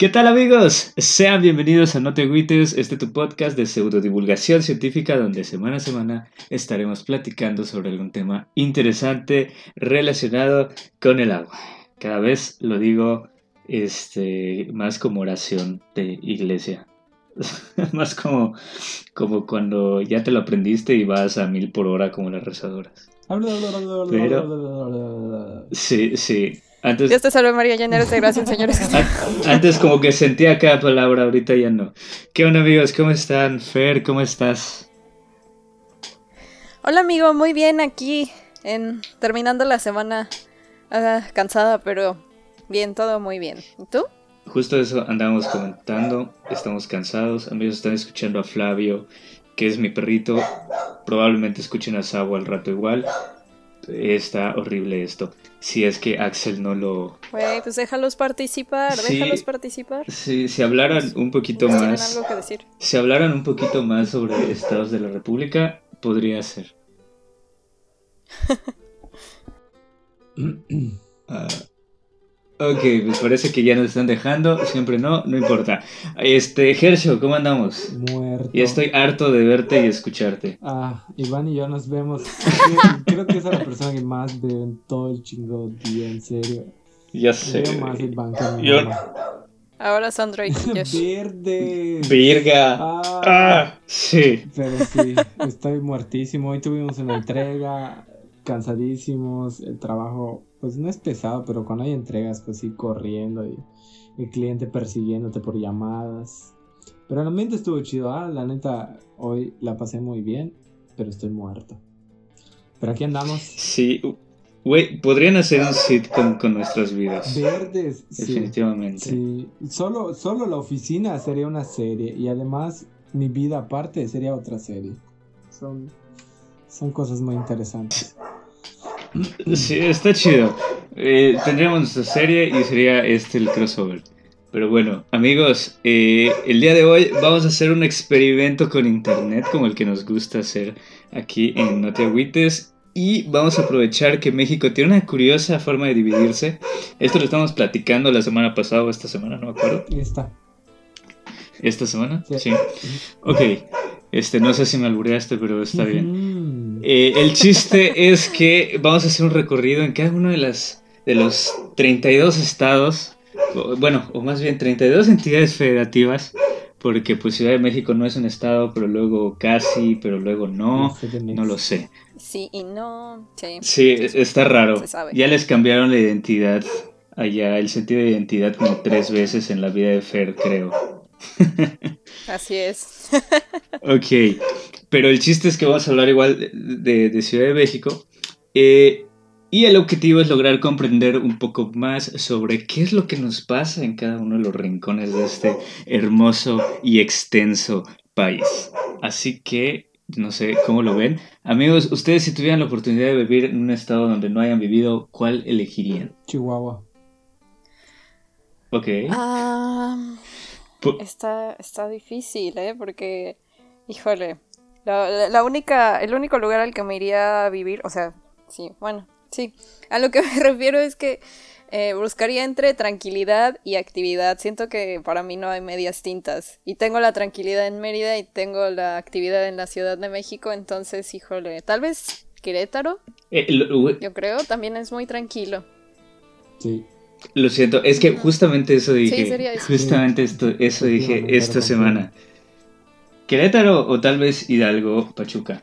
¿Qué tal amigos? Sean bienvenidos a No Te Agüites, este tu podcast de pseudodivulgación científica donde semana a semana estaremos platicando sobre algún tema interesante relacionado con el agua. Cada vez lo digo este, más como oración de iglesia. más como, como cuando ya te lo aprendiste y vas a mil por hora como las rezadoras. Pero, sí, sí. Antes, Dios te salve María, llena eres de gracia, señores. Antes como que sentía cada palabra, ahorita ya no. ¿Qué onda amigos? ¿Cómo están? Fer, ¿cómo estás? Hola amigo, muy bien aquí, en terminando la semana ah, cansada, pero bien, todo muy bien. ¿Y tú? Justo eso andábamos comentando, estamos cansados, amigos están escuchando a Flavio, que es mi perrito, probablemente escuchen a Sabo al rato igual, está horrible esto. Si es que Axel no lo... Güey, pues déjalos participar, déjalos participar. Sí, si hablaran un poquito más... Algo que decir. Si hablaran un poquito más sobre estados de la República, podría ser. Ah, Ok, pues parece que ya nos están dejando, siempre no, no importa. Este, Gersho, ¿cómo andamos? Muerto. Y estoy harto de verte y escucharte. Ah, Iván y yo nos vemos. Creo que es la persona que más ve en todo el chingo día, en serio. Ya sé. Veo más Iván que mi yo... Ahora Sandra y Verde. Virga. Ah, ah, sí. Pero sí, estoy muertísimo. Hoy tuvimos una entrega, cansadísimos, el trabajo pues no es pesado, pero cuando hay entregas, pues sí, corriendo y el cliente persiguiéndote por llamadas. Pero el ambiente estuvo chido, ah, la neta, hoy la pasé muy bien, pero estoy muerto. Pero aquí andamos. Sí, güey, podrían hacer un sitcom con nuestras vidas. Verdes, definitivamente. Sí, Solo, solo la oficina sería una serie y además mi vida aparte sería otra serie. Son, son cosas muy interesantes. Sí, está chido. Eh, tendríamos nuestra serie y sería este el crossover. Pero bueno, amigos, eh, el día de hoy vamos a hacer un experimento con internet como el que nos gusta hacer aquí en No Y vamos a aprovechar que México tiene una curiosa forma de dividirse. Esto lo estamos platicando la semana pasada o esta semana, no me acuerdo. Esta. ¿Esta semana? Sí. sí. Ok. Este, no sé si me albureaste, pero está bien. Eh, el chiste es que vamos a hacer un recorrido en cada uno de, las, de los 32 estados, bueno, o más bien 32 entidades federativas, porque pues Ciudad de México no es un estado, pero luego casi, pero luego no, no lo sé. Sí y no, sí. Sí, está raro. Ya les cambiaron la identidad allá, el sentido de identidad como tres veces en la vida de Fer, creo. Así es. ok, pero el chiste es que vamos a hablar igual de, Ciudad de México. Eh, y el objetivo es lograr comprender un poco más sobre qué es lo que nos pasa en cada uno de los rincones de este hermoso y extenso país. Así que, no sé cómo lo ven. Amigos, ustedes si tuvieran la oportunidad de vivir en un estado donde no hayan vivido, ¿cuál elegirían? Chihuahua. Ok. Ah... Está, está difícil, ¿eh? Porque, híjole, la, única, el único lugar al que me iría a vivir, o sea, sí, bueno, sí, a lo que me refiero es que eh, buscaría entre tranquilidad y actividad. Siento que para mí no hay medias tintas. Y tengo la tranquilidad en Mérida y tengo la actividad en la Ciudad de México, entonces, híjole, tal vez Querétaro. Eh, Yo creo, también es muy tranquilo. Sí. Lo siento, es que justamente eso dije. Justamente esto, eso dije esta semana. Querétaro o tal vez Hidalgo, Pachuca.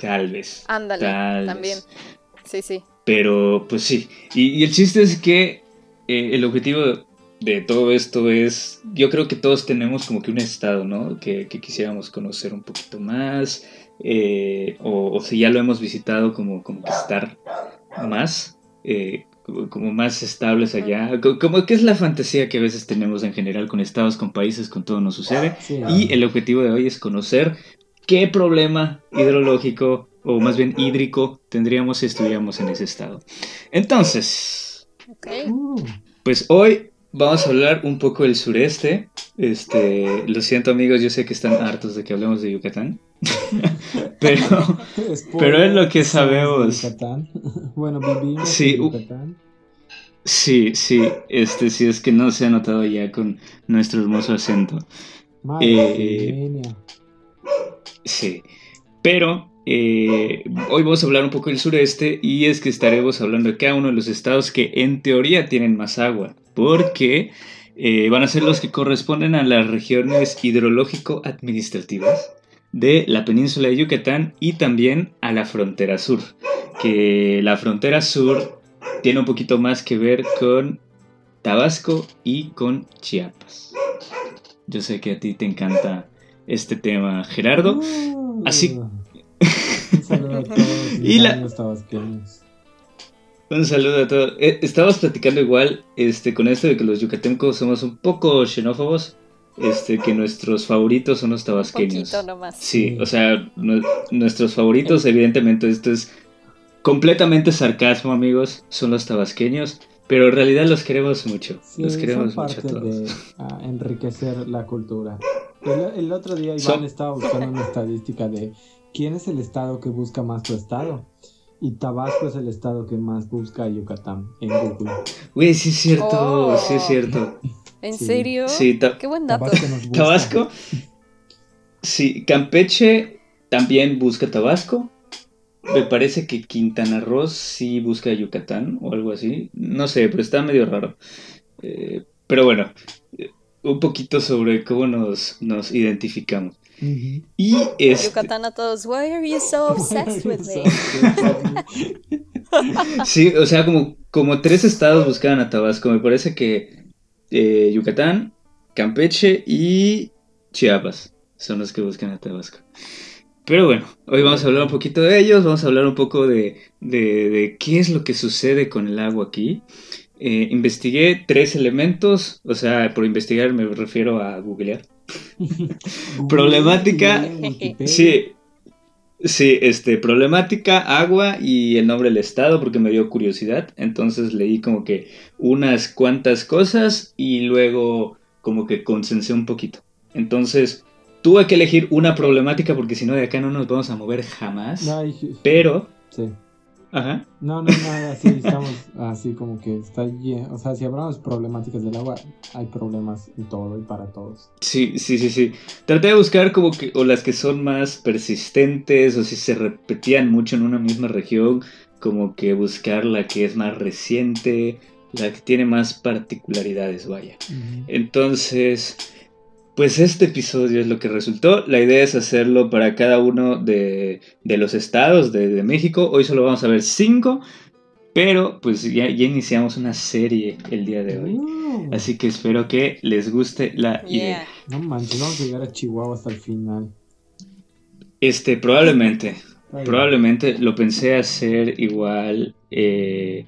Tal vez. Ándale, también. Sí, sí. Pero, pues sí. Y, el chiste es que eh, el objetivo de todo esto es. Yo creo que todos tenemos como que un estado, ¿no? Que, quisiéramos conocer un poquito más. Eh, o, si ya lo hemos visitado, como, como que estar más. Eh, como más estables allá. Como que es la fantasía que a veces tenemos en general con estados, con países, con todo nos sucede. Y el objetivo de hoy es conocer qué problema hidrológico o más bien hídrico tendríamos si estuviéramos en ese estado. Entonces, pues hoy vamos a hablar un poco del sureste. Este, lo siento amigos, yo sé que están hartos de que hablemos de Yucatán. pero, pero es lo que sabemos. Bueno, vivimos en Yucatán. Sí, sí, este sí es que no se ha notado ya con nuestro hermoso acento. Eh, sí, pero eh, hoy vamos a hablar un poco del sureste y es que estaremos hablando de cada uno de los estados que en teoría tienen más agua, porque eh, van a ser los que corresponden a las regiones hidrológico-administrativas de la península de Yucatán y también a la frontera sur, que la frontera sur tiene un poquito más que ver con Tabasco y con Chiapas. Yo sé que a ti te encanta este tema, Gerardo. Uh. Así. Un saludo a todos y los tabasqueños. Un saludo a todos. Eh, estabas platicando igual este, con esto de que los yucatecos somos un poco xenófobos. Este, que nuestros favoritos son los tabasqueños. nomás. Sí, o sea, nuestros favoritos, evidentemente, esto es completamente sarcasmo, amigos, son los tabasqueños. Pero en realidad los queremos mucho. los queremos mucho a todos. De, enriquecer la cultura. El, otro día Iván estaba buscando una estadística de quién es el estado que busca más tu estado. Y Tabasco es el estado que más busca a Yucatán en Google. Güey, sí es cierto, sí es cierto. ¿En serio? Sí, qué buen dato. Tabasco, sí, Campeche también busca Tabasco. Me parece que Quintana Roo sí busca Yucatán o algo así. No sé, pero está medio raro. Eh, pero bueno, un poquito sobre cómo nos, nos identificamos. Y es. Yucatán a todos, why are you so obsessed with me? sí, o sea, como, como tres estados buscaban a Tabasco. Me parece que eh, Yucatán, Campeche y Chiapas son los que buscan a Tabasco. Pero bueno, hoy vamos a hablar un poquito de ellos, vamos a hablar un poco de, de, qué es lo que sucede con el agua aquí. Eh, investigué tres elementos, o sea, por investigar me refiero a googlear. problemática. Sí. Sí, este, problemática, agua y el nombre del estado porque me dio curiosidad. Entonces leí como que unas cuantas cosas y luego como que consensé un poquito. Entonces tuve que elegir una problemática porque si no de acá no nos vamos a mover jamás. pero... Sí. Ajá. No, no, nada, así estamos así como que está lleno. O sea, si hablamos problemáticas del agua, hay problemas en todo y para todos. Sí, sí, sí, sí. Traté de buscar como que, o las que son más persistentes, o si se repetían mucho en una misma región, como que buscar la que es más reciente, la que tiene más particularidades, vaya. Entonces, pues este episodio es lo que resultó. La idea es hacerlo para cada uno de, los estados de, México. Hoy solo vamos a ver cinco, pero pues ya, iniciamos una serie el día de hoy. Uh. Así que espero que les guste la idea. No manches, vamos a llegar a Chihuahua hasta el final. Este, probablemente. probablemente lo pensé hacer igual. Eh,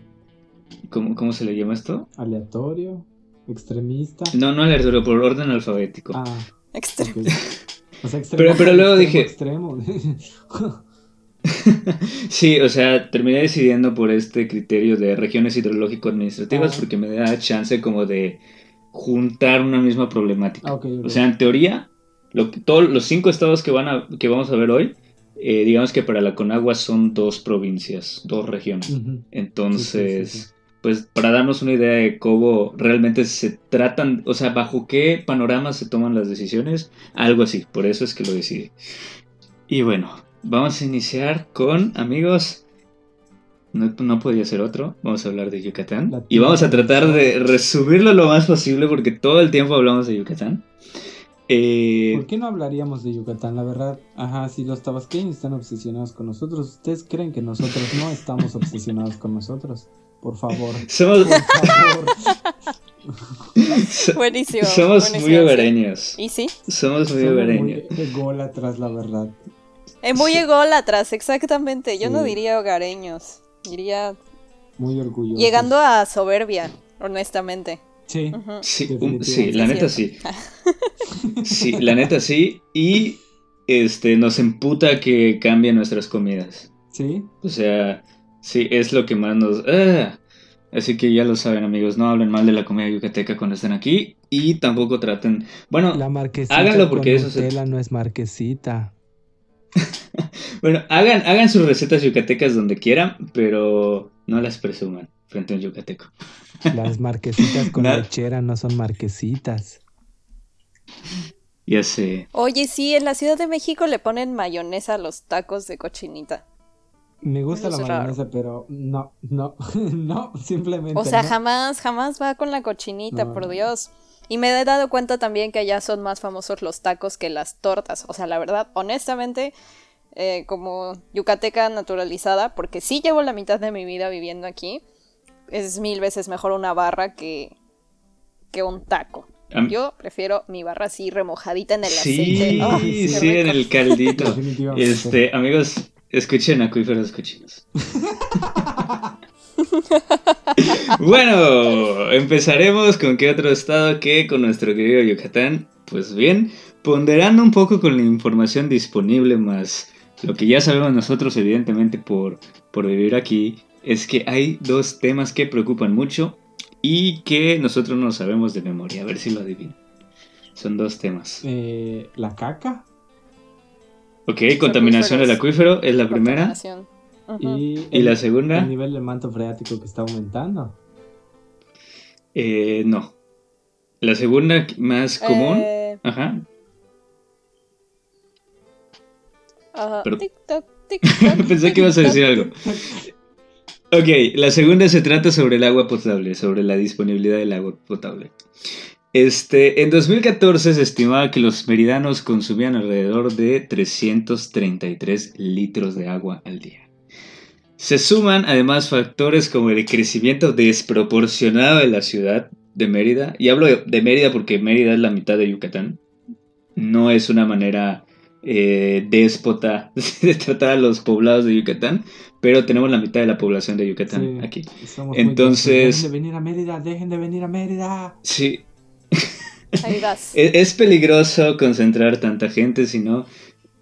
¿cómo, ¿Cómo se le llama esto? Aleatorio. Extremista. No, no aleatorio, por orden alfabético. Ah. Extremo. O sea, pero, pero luego dije. Extremo. sí, o sea, terminé decidiendo por este criterio de regiones hidrológico-administrativas ah. porque me da chance como de juntar una misma problemática. Ah, o sea, en teoría, lo, todos los cinco estados que, van a, que vamos a ver hoy, eh, digamos que para la Conagua son dos provincias, dos regiones. Entonces, pues para darnos una idea de cómo realmente se tratan, o sea, bajo qué panorama se toman las decisiones, algo así, por eso es que lo decidí. Y bueno, vamos a iniciar con, amigos, no, podía ser otro, vamos a hablar de Yucatán. Y vamos a tratar de resumirlo lo más posible porque todo el tiempo hablamos de Yucatán. Eh, ¿Por qué no hablaríamos de Yucatán? La verdad, ajá, si los tabasqueños están obsesionados con nosotros, ¿ustedes creen que nosotros no estamos obsesionados con nosotros? Por favor. Somos, buenísimo. Somos muy hogareños. ¿Y sí? Somos muy hogareños. Muy ególatras, la verdad. Es muy ególatras, exactamente. Yo no diría hogareños. Diría. Muy orgullosos. Llegando a soberbia, honestamente. Sí. Sí, sí, la neta sí. sí, la neta sí. Y este nos emputa que cambien nuestras comidas. Sí. O sea, Sí, es lo que más nos... Ah. Así que ya lo saben amigos, no hablen mal de la comida yucateca cuando estén aquí y tampoco traten... Bueno, la háganlo porque eso se... no es marquesita. bueno, hagan, hagan sus recetas yucatecas donde quieran, pero no las presuman frente a un yucateco. Las marquesitas con lechera no son marquesitas. Ya sé. Oye, sí, en la Ciudad de México le ponen mayonesa a los tacos de cochinita. Me gusta la mayonesa, pero no, no, no, simplemente. O sea, jamás, jamás va con la cochinita, por Dios. Y me he dado cuenta también que allá son más famosos los tacos que las tortas. O sea, la verdad, honestamente, eh, como yucateca naturalizada, porque sí llevo la mitad de mi vida viviendo aquí, es mil veces mejor una barra que, que un taco. Yo prefiero mi barra así remojadita en el aceite. sí, en el caldito. este, amigos, Escuchen acuíferos cochinos. bueno, empezaremos con qué otro estado que con nuestro querido Yucatán. Pues bien, ponderando un poco con la información disponible más lo que ya sabemos nosotros evidentemente por, por vivir aquí, es que hay dos temas que preocupan mucho y que nosotros no sabemos de memoria. A ver si lo adivinan. Son dos temas. Eh, ¿La caca? Ok, contaminación del acuífero es la primera. Y, la segunda? El nivel del manto freático que está aumentando. Eh, no. La segunda más común. Eh. Ajá. Pensé que ibas a decir algo. Ok, la segunda se trata sobre el agua potable, sobre la disponibilidad del agua potable. Este, en 2014 se estimaba que los meridanos consumían alrededor de 333 litros de agua al día. Se suman además factores como el crecimiento desproporcionado de la ciudad de Mérida, y hablo de Mérida porque Mérida es la mitad de Yucatán, no es una manera eh, déspota de tratar a los poblados de Yucatán, pero tenemos la mitad de la población de Yucatán aquí. Entonces... Dejen de venir a Mérida, dejen de venir a Mérida. Sí, es, peligroso concentrar tanta gente, sino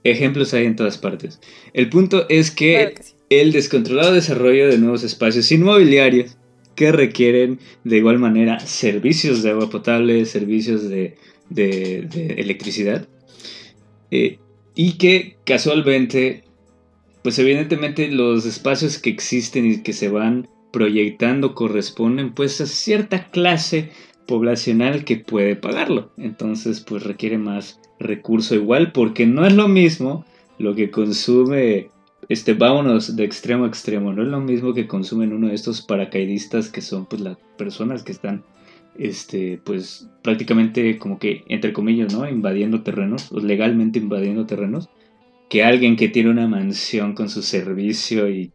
ejemplos hay en todas partes. El punto es que, el descontrolado desarrollo de nuevos espacios inmobiliarios que requieren de igual manera servicios de agua potable, servicios de, electricidad, eh, y que casualmente, pues evidentemente los espacios que existen y que se van proyectando corresponden pues a cierta clase poblacional que puede pagarlo. Entonces, pues requiere más recurso igual, porque no es lo mismo lo que consume, este, vámonos de extremo a extremo, no es lo mismo que consumen uno de estos paracaidistas que son pues las personas que están, este, pues prácticamente como que, entre comillas, ¿no? Invadiendo terrenos, o legalmente invadiendo terrenos, que alguien que tiene una mansión con su servicio y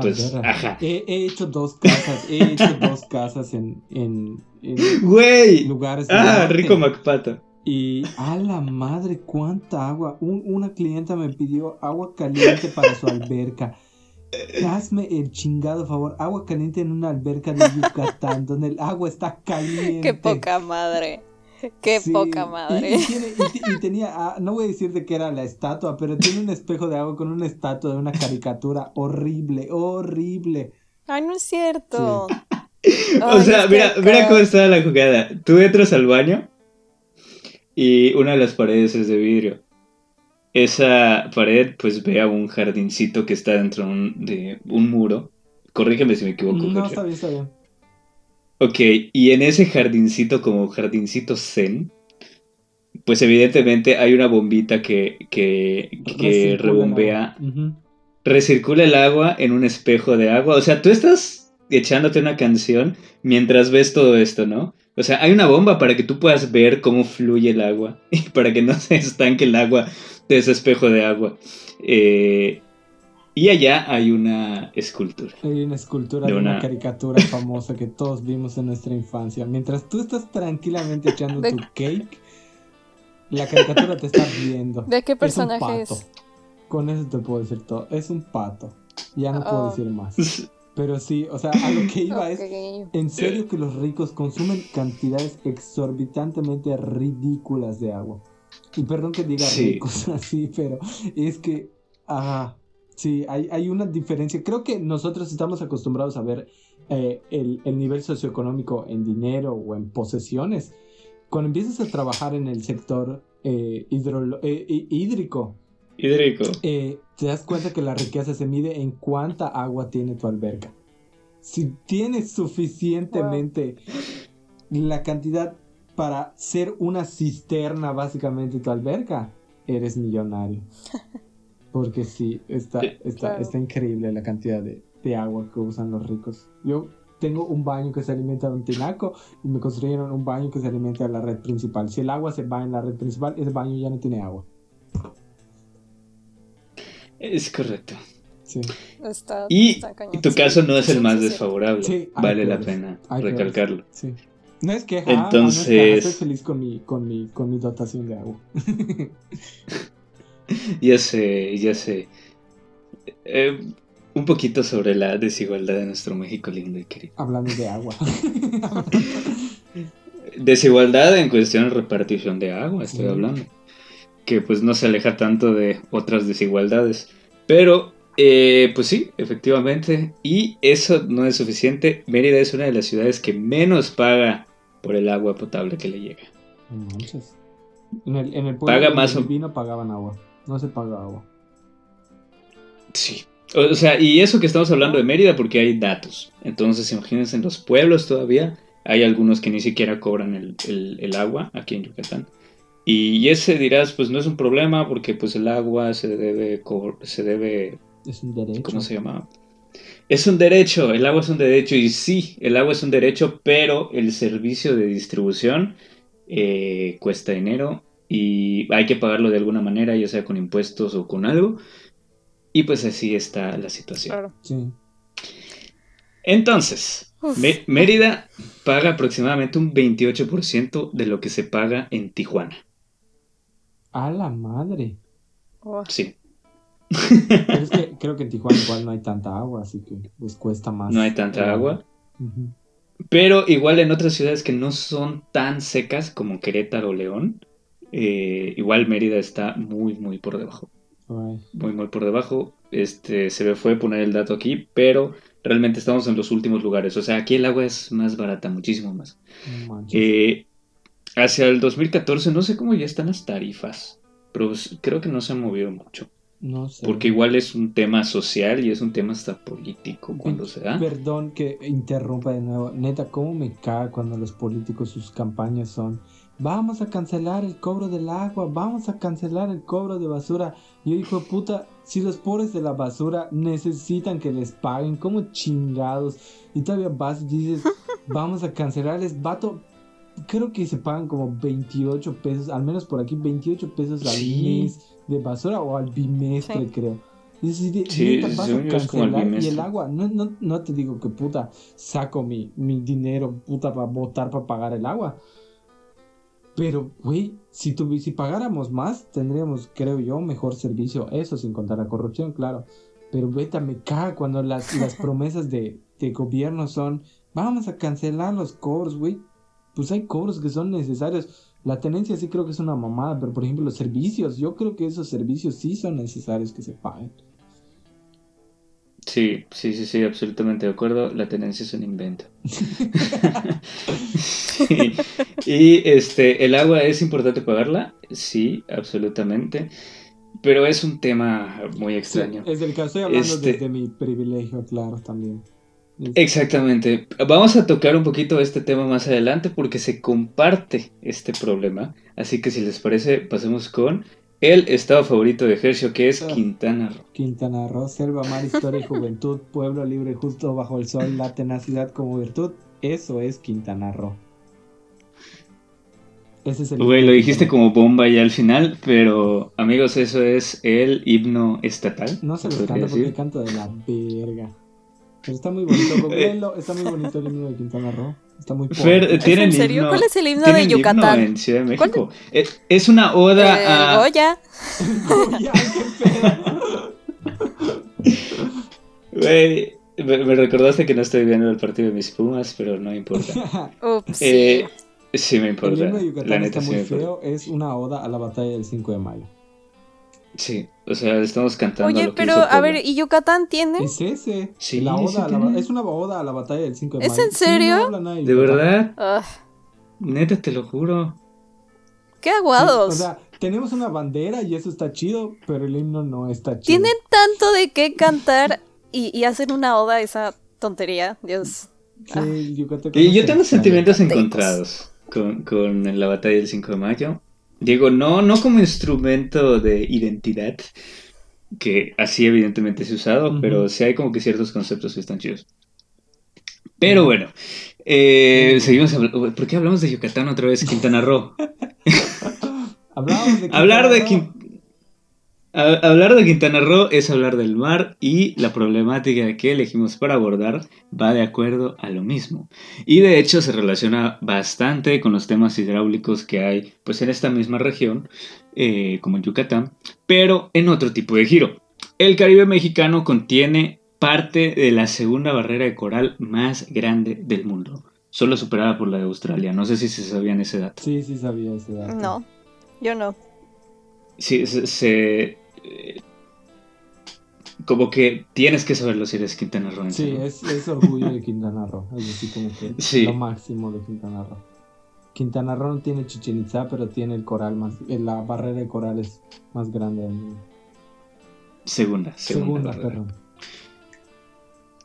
pues, he, hecho dos casas, he hecho dos casas en, en, lugares. Ah, rico Macpato. Y a la madre, cuánta agua. una clienta me pidió agua caliente para su alberca. Hazme el chingado favor, agua caliente en una alberca de Yucatán, donde el agua está caliente. Qué poca madre. Qué poca madre. Y, tenía, ah, no voy a decir de que era la estatua, pero tiene un espejo de agua con una estatua de una caricatura horrible, horrible. Ay, no es cierto. o sea, mira, mira cómo estaba la jugada. Tú entras al baño y una de las paredes es de vidrio. Esa pared, pues ve a un jardincito que está dentro de un muro. Corrígeme si me equivoco. No, está bien, está bien. Ok, y en ese jardincito como jardincito zen, pues evidentemente hay una bombita que, que, que rebombea, recircula el agua en un espejo de agua. O sea, tú estás echándote una canción mientras ves todo esto, ¿no? O sea, hay una bomba para que tú puedas ver cómo fluye el agua y para que no se estanque el agua de ese espejo de agua. Eh, y allá hay una escultura. Hay una escultura de, una... caricatura famosa que todos vimos en nuestra infancia. Mientras tú estás tranquilamente echando tu cake, la caricatura te está viendo. ¿De qué personaje es? Con eso te puedo decir todo. Es un pato. Ya no puedo oh. decir más. Pero sí, o sea, a lo que iba es, en serio que los ricos consumen cantidades exorbitantemente ridículas de agua. Y perdón que diga ricos así, pero es que, ajá, Sí, hay, hay, una diferencia. Creo que nosotros estamos acostumbrados a ver eh, el, el, nivel socioeconómico en dinero o en posesiones. Cuando empiezas a trabajar en el sector eh, eh, hídrico, hídrico. Eh, te das cuenta que la riqueza se mide en cuánta agua tiene tu alberca. Si tienes suficientemente la cantidad para ser una cisterna básicamente tu alberca, eres millonario. Porque sí, está, está, está increíble la cantidad de, de agua que usan los ricos. Yo tengo un baño que se alimenta de un tinaco y me construyeron un baño que se alimenta de la red principal. Si el agua se va en la red principal, ese baño ya no tiene agua. Es correcto. Sí. Está, Y está cañón. tu caso no es el más sí, sí. desfavorable. Sí, vale la pena Hay recalcarlo. Sí. No es queja, ah, Entonces- no es queja, estoy feliz con mi, con mi, con mi dotación de agua. Ya sé, ya sé. Eh, un poquito sobre la desigualdad de nuestro México lindo y querido. Hablando de agua. Desigualdad en cuestión de repartición de agua, estoy hablando. Que pues no se aleja tanto de otras desigualdades. Pero, eh, pues sí, efectivamente. Y eso no es suficiente. Mérida es una de las ciudades que menos paga por el agua potable que le llega. Manches. En el, en el pueblo Paga más o- viví no pagaban agua. No se paga agua. Sí. O sea, y eso que estamos hablando de Mérida porque hay datos. Entonces, imagínense, en los pueblos todavía hay algunos que ni siquiera cobran el, el- el agua aquí en Yucatán. Y ese dirás, pues no es un problema porque pues el agua se debe, se debe Es un derecho. ¿Cómo se llama? Es un derecho, el agua es un derecho y sí, el agua es un derecho, pero el servicio de distribución eh, cuesta dinero y hay que pagarlo de alguna manera, ya sea con impuestos o con algo. Y pues así está la situación. Claro. Sí. Entonces, Mérida paga aproximadamente un 28% de lo que se paga en Tijuana. A la madre. Oh, Sí, Pero es que creo que en Tijuana igual no hay tanta agua, así que pues cuesta más. no hay tanta agua. Pero igual en otras ciudades que no son tan secas como Querétaro o León, eh, igual Mérida está muy, muy por debajo. Muy, muy por debajo. Este, se me fue poner el dato aquí, pero realmente estamos en los últimos lugares. O sea, aquí el agua es más barata, muchísimo más. manches. Eh, hacia el 2014, no sé cómo ya están las tarifas, pero creo que no se han movido mucho. no sé. Porque igual es un tema social y es un tema hasta político cuando se da. Perdón que interrumpa de nuevo. Neta, ¿cómo me caga cuando los políticos sus campañas son vamos a cancelar el cobro del agua, vamos a cancelar el cobro de basura? Yo digo, puta, si los pobres de la basura necesitan que les paguen, como chingados? Y todavía vas y dices, vamos a cancelarles, vato. Creo que se pagan como 28 pesos, al menos por aquí, 28 pesos al Sí. mes de basura o al bimestre, Sí. creo. Y Sí, vas a cancelar y el agua, no, no, no te digo que puta, saco mi, mi dinero puta para votar para pagar el agua. Pero, güey, si, tuvi- si pagáramos más, tendríamos, creo yo, mejor servicio. Eso sin contar la corrupción, claro. Pero vete, me caga cuando las, las promesas de, de gobierno son, vamos a cancelar los cobros, güey. Pues hay cobros que son necesarios. La tenencia sí creo que es una mamada, pero por ejemplo los servicios, yo creo que esos servicios sí son necesarios que se paguen. Sí, sí, sí, sí, absolutamente de acuerdo. La tenencia es un invento. Sí. Y este, el agua es importante pagarla, sí, absolutamente. Pero es un tema muy extraño. Sí, es del que estoy hablando Este- desde mi privilegio, claro, también. Exactamente. Vamos a tocar un poquito este tema más adelante porque se comparte este problema. Así que si les parece, pasemos con el estado favorito de Hershey, que es. Quintana Roo. Quintana Roo, selva, mar, historia y juventud, pueblo libre justo bajo el sol, la tenacidad como virtud. Eso es Quintana Roo. Ese es el Güey, lo dijiste como bomba ya al final, pero amigos, eso es el himno estatal. No se los canto porque canto de la verga. Pero está muy bonito, googleenlo, está muy bonito el himno de Quintana Roo. Está muy Fer, tienen en serio? himno- ¿Cuál es el himno de Yucatán? en Ciudad de ¿Cuál? México. Eh, Es una oda Eh, a... Goya. Ya, qué pedo. Güey, me, me recordaste que no estoy viendo el partido de mis Pumas, pero no importa. Ups. Eh, sí me El importa. himno de La Yucatán neta está sí muy importa. feo, es una oda a la batalla del 5 de mayo. Sí, o sea, estamos cantando Oye, lo que pero hizo a ver, ¿y Yucatán tiene? Es ese. Sí, la sí oda a la- tiene. es una oda a la batalla del 5 de ¿Es mayo. en Sí, serio? no ¿De Yucatán. verdad? Ah, Neta, te lo juro. qué Sí, aguados. o sea, tenemos una bandera y eso está chido, pero el himno no está chido. Tienen tanto de qué cantar y, y hacen una oda a esa tontería, Dios. Sí, el yucateco Y yo tengo sentimientos encontrados con, con la batalla del 5 de mayo. Digo, no, no como instrumento de identidad, que así evidentemente se ha usado, pero sí hay como que ciertos conceptos que están chidos. Pero bueno, eh, seguimos hablando. ¿Por qué hablamos de Yucatán otra vez? Quintana Roo. Hablamos de Hablar de, Quintana hablar de Quintana Roo es hablar del mar y la problemática que elegimos para abordar va de acuerdo a lo mismo. Y de hecho se relaciona bastante con los temas hidráulicos que hay pues en esta misma región, eh, como en Yucatán, pero en otro tipo de giro. El Caribe mexicano contiene parte de la segunda barrera de coral más grande del mundo, solo superada por la de Australia. No sé si se sabían ese dato. Sí, sí sabía ese dato. No, yo no. Sí, se, se- eh, como que tienes que saberlo si eres Quintana Roo. Sí, ¿no? es, es orgullo de Quintana Roo. Es decir, como que Sí. lo máximo de Quintana Roo. Quintana Roo no tiene Chichen Itza, pero tiene el coral más. eh, La barrera de corales más grande del mundo. Segunda, segunda. Segunda, perdón.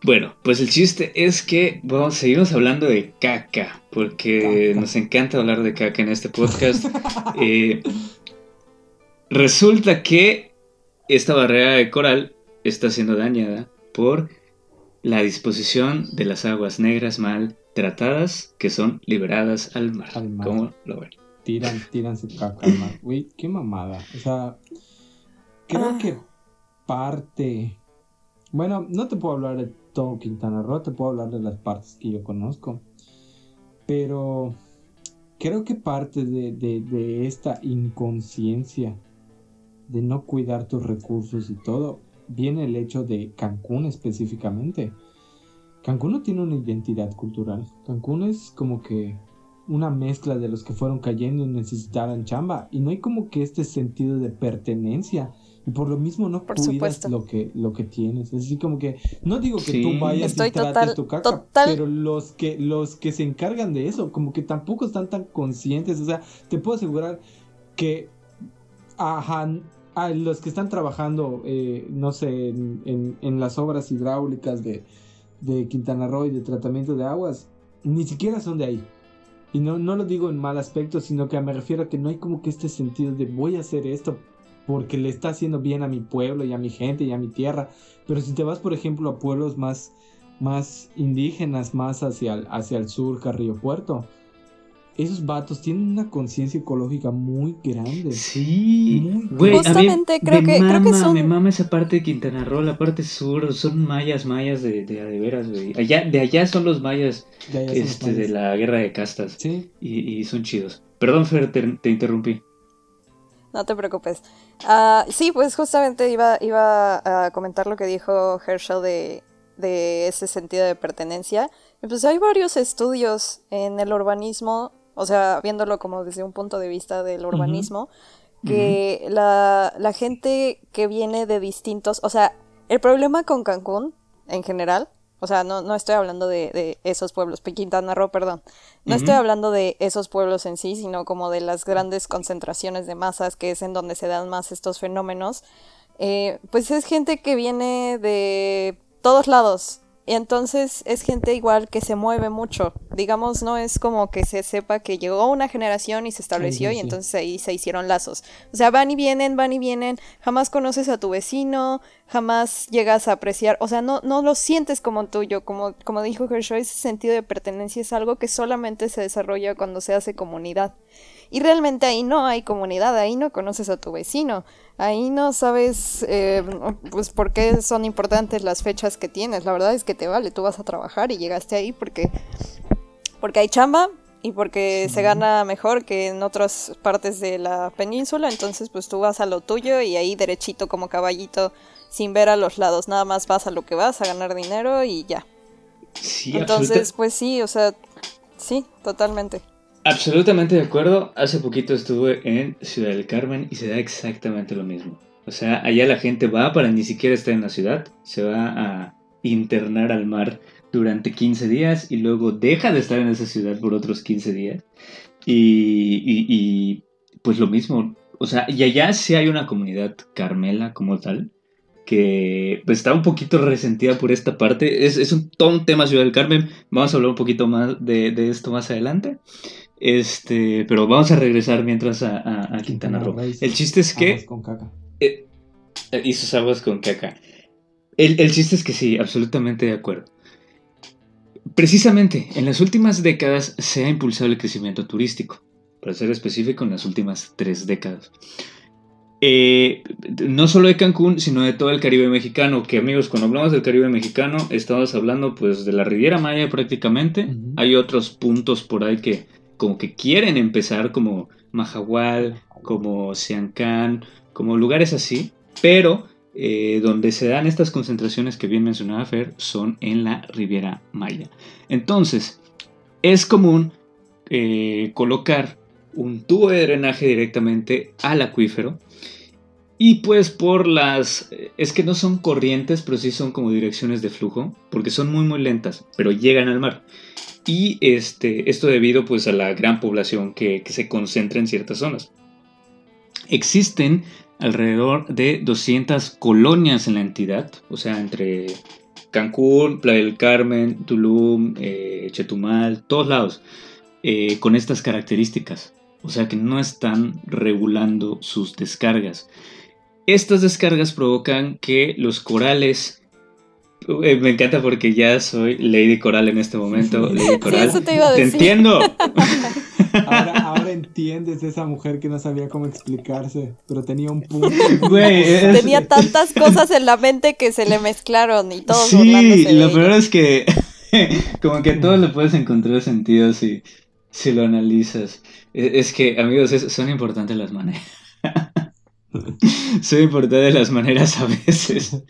Bueno, pues el chiste es que vamos, seguimos hablando de caca, porque Caca. nos encanta hablar de caca en este podcast. Eh, resulta que esta barrera de coral está siendo dañada por la disposición de las aguas negras mal tratadas que son liberadas al mar. Al mar. ¿Cómo lo ven? Tiran, tiran su caca al mar. Uy, qué mamada. O sea, creo Ah. que parte. Bueno, no te puedo hablar de todo Quintana Roo, te puedo hablar de las partes que yo conozco. Pero creo que parte de, de- de esta inconsciencia de no cuidar tus recursos y todo, viene el hecho de Cancún específicamente. Cancún no tiene una identidad cultural. Cancún es como que una mezcla de los que fueron cayendo y necesitaran chamba. Y no hay como que este sentido de pertenencia. Y por lo mismo no Por cuidas supuesto. lo que, lo que tienes. Es así como que, no digo que Sí. tú vayas Estoy y trates total- tu caca, total- pero los que, los que se encargan de eso, como que tampoco están tan conscientes. O sea, te puedo asegurar que ajá, a los que están trabajando, eh, no sé, en, las obras hidráulicas de, de Quintana Roo y de tratamiento de aguas, ni siquiera son de ahí. Y no, no lo digo en mal aspecto, sino que me refiero a que no hay como que este sentido de voy a hacer esto porque le está haciendo bien a mi pueblo y a mi gente y a mi tierra. Pero si te vas, por ejemplo, a pueblos más, más indígenas, más hacia el, hacia el sur, Carrillo Puerto, esos vatos tienen una conciencia ecológica muy grande. Sí, Muy güey, a mí Justamente creo me que- creo que mama, son- me mama esa parte de Quintana Roo, la parte sur, son mayas, mayas de, de, de veras, güey. Allá, de allá son los mayas De allá son los este, de la guerra de castas Sí, y, y son chidos. Perdón, Fer, te, te interrumpí. No te preocupes. Ah, sí, pues justamente iba, iba a comentar lo que dijo Herschel de, de ese sentido de pertenencia. Y pues hay varios estudios en el urbanismo, o sea, viéndolo como desde un punto de vista del urbanismo, que la, la gente que viene de distintos, o sea, el problema con Cancún en general, o sea, no, no estoy hablando de, de esos pueblos, Quintana Roo, perdón, no estoy hablando de esos pueblos en sí, sino como de las grandes concentraciones de masas, que es en donde se dan más estos fenómenos. Eh, pues es gente que viene de todos lados. Y entonces es gente igual que se mueve mucho. Digamos, no es como que se sepa que llegó una generación y se estableció sí, y sí. entonces ahí se hicieron lazos. O sea, van y vienen, van y vienen. Jamás conoces a tu vecino, jamás llegas a apreciar. O sea, no, no lo sientes como tuyo. Como, como dijo Kershaw, ese sentido de pertenencia es algo que solamente se desarrolla cuando se hace comunidad. Y realmente ahí no hay comunidad, ahí no conoces a tu vecino, ahí no sabes eh, pues por qué son importantes las fechas que tienes. La verdad es que te vale, tú vas a trabajar y llegaste ahí porque, porque hay chamba y porque se gana mejor que en otras partes de la península. Entonces pues tú vas a lo tuyo y ahí derechito como caballito sin ver a los lados, nada más vas a lo que vas, a ganar dinero y ya. Sí, Entonces pues sí, o sea, sí, totalmente. Absolutamente de acuerdo. Hace poquito estuve en Ciudad del Carmen y se da exactamente lo mismo. O sea, allá la gente va para ni siquiera estar en la ciudad, se va a internar al mar durante 15 días y luego deja de estar en esa ciudad por otros 15 días. Y, y- y, pues lo mismo, o sea, y allá sí hay una comunidad carmela como tal, que pues, está un poquito resentida por esta parte. Es, un, todo un tema Ciudad del Carmen. Vamos a hablar un poquito más de, esto más adelante. Este, pero vamos a regresar mientras a, Quintana Roo. El chiste es que. con caca. Eh, y sus aguas con caca. El, el chiste es que sí, absolutamente de acuerdo. Precisamente, en las últimas décadas se ha impulsado el crecimiento turístico, para ser específico, en las últimas tres décadas. Eh, no solo de Cancún, sino de todo el Caribe mexicano, que amigos, cuando hablamos del Caribe mexicano, estamos hablando pues de la Riviera Maya prácticamente. Hay otros puntos por ahí que como que quieren empezar, como Mahahual, como Siancán, como lugares así, pero eh, donde se dan estas concentraciones que bien mencionaba Fer son en la Riviera Maya. Entonces, es común eh, colocar un tubo de drenaje directamente al acuífero y pues por las... Es que no son corrientes, pero sí son como direcciones de flujo, porque son muy muy lentas, pero llegan al mar. Y este, esto debido pues a la gran población que, que se concentra en ciertas zonas. Existen alrededor de 200 colonias en la entidad, o sea, entre Cancún, Playa del Carmen, Tulum, eh, Chetumal, todos lados, eh, con estas características. O sea que no están regulando sus descargas. Estas descargas provocan que los corales eh, me encanta porque ya soy Lady Coral en este momento. Lady Coral. te, entiendo. Ahora, entiendes esa mujer que no sabía cómo explicarse, pero tenía un punto. Tenía tantas cosas en la mente que se le mezclaron y todo. Sí, lo peor es que como que todo le puedes encontrar sentido si, si lo analizas. E, es, que, amigos, son importantes las maneras. Son importantes las maneras a veces,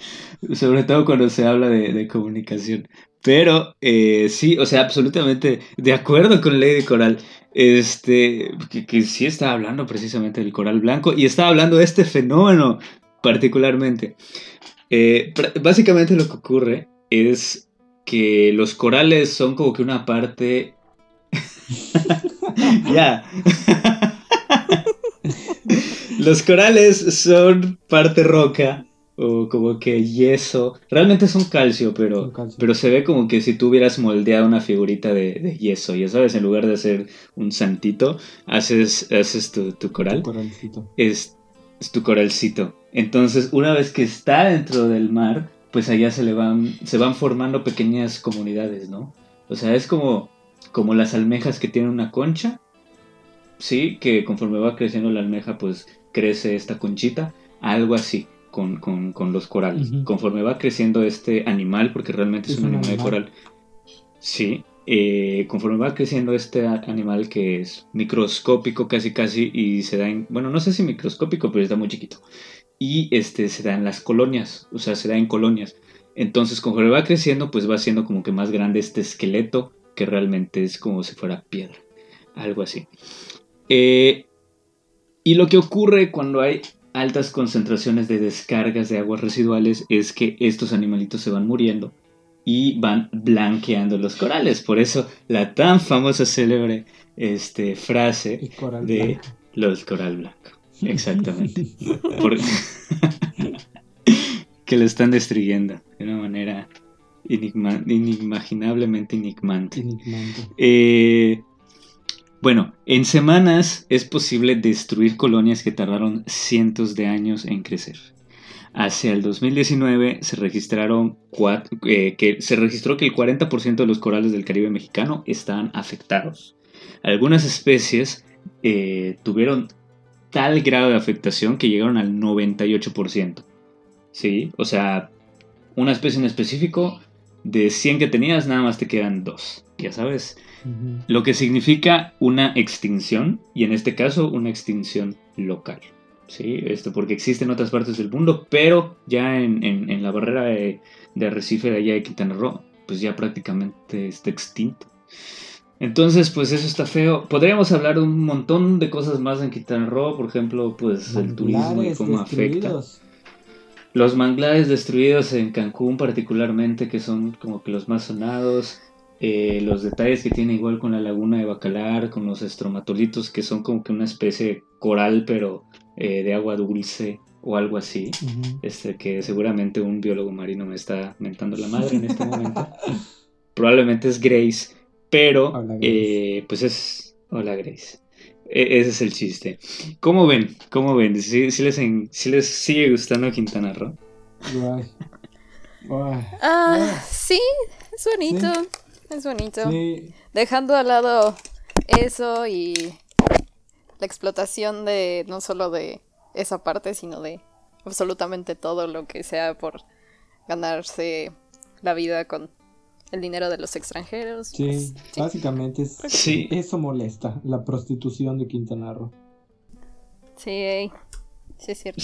sobre todo cuando se habla de, comunicación. Pero eh, sí, o sea, absolutamente de acuerdo con Lady Coral. Este, que, sí está hablando precisamente del coral blanco y está hablando de este fenómeno particularmente. Eh, básicamente lo que ocurre es que los corales son como que una parte... ya. Los corales son parte roca o como que yeso. Realmente es un calcio, pero, pero se ve como que si tú hubieras moldeado una figurita de, yeso, ya sabes, en lugar de hacer un santito, haces, haces tu, coral. Es, es tu coralcito. Entonces, una vez que está dentro del mar, pues allá se le van, se van formando pequeñas comunidades, ¿no? O sea, es como, como las almejas que tienen una concha, sí, que conforme va creciendo la almeja, pues crece esta conchita, algo así con, los corales. Conforme va creciendo este animal, porque realmente es, un, animal, de coral, sí, eh, conforme va creciendo este animal que es microscópico casi casi y se da en, bueno, no sé si microscópico, pero está muy chiquito. Y este se da en las colonias, o sea, se da en colonias. Entonces, conforme va creciendo, pues va siendo como que más grande este esqueleto que realmente es como si fuera piedra, algo así. Eh, y lo que ocurre cuando hay altas concentraciones de descargas de aguas residuales es que estos animalitos se van muriendo y van blanqueando los corales. Por eso la tan famosa célebre este, frase de los coral blanco. Exactamente. que lo están destruyendo de una manera inimaginablemente enigmante. Eh, bueno, en semanas es posible destruir colonias que tardaron cientos de años en crecer. Hacia el 2019 se registraron eh, que se registró que el 40% de los corales del Caribe mexicano están afectados. Algunas especies eh, tuvieron tal grado de afectación que llegaron al 98%. ¿Sí? O sea, una especie en específico, de 100 que tenías, nada más te quedan dos. Ya sabes, lo que significa una extinción, y en este caso una extinción local. ¿sí? Esto porque existe en otras partes del mundo, pero ya en, la barrera de, arrecife de allá de Quintana Roo, pues ya prácticamente está extinto. Entonces, pues eso está feo. Podríamos hablar de un montón de cosas más en Quintana Roo, por ejemplo, pues el turismo y cómo afecta. Los manglares destruidos en Cancún particularmente, que son como que los más sonados. Eh, los detalles que tiene igual con la laguna de Bacalar, con los estromatolitos, que son como que una especie de coral, pero eh, de agua dulce o algo así, este, que seguramente un biólogo marino me está mentando la madre en este momento. Probablemente es Grace, pero eh, pues es... Hola Grace. E, ese es el chiste. ¿Cómo ven? ¿Cómo ven? ¿Si, les, les, sigue gustando Quintana Roo? Ah, sí, es bonito. Es bonito. Dejando al lado eso y la explotación de no solo de esa parte, sino de absolutamente todo lo que sea por ganarse la vida con el dinero de los extranjeros. Sí, pues, básicamente es, eso molesta, la prostitución de Quintana Roo. Sí, sí es cierto.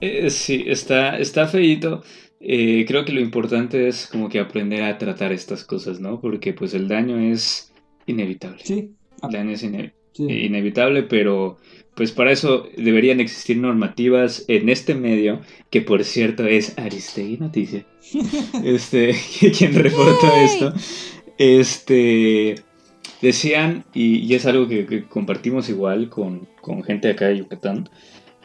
Eh, sí, está, está feíto. Eh, creo que lo importante es como que aprender a tratar estas cosas, ¿no? Porque pues el daño es inevitable. Sí. El daño es inevitable, pero pues para eso deberían existir normativas en este medio, que por cierto es Aristegui Noticia, este, quien reporta esto. Este, decían, y, es algo que, compartimos igual con, con gente de acá de Yucatán,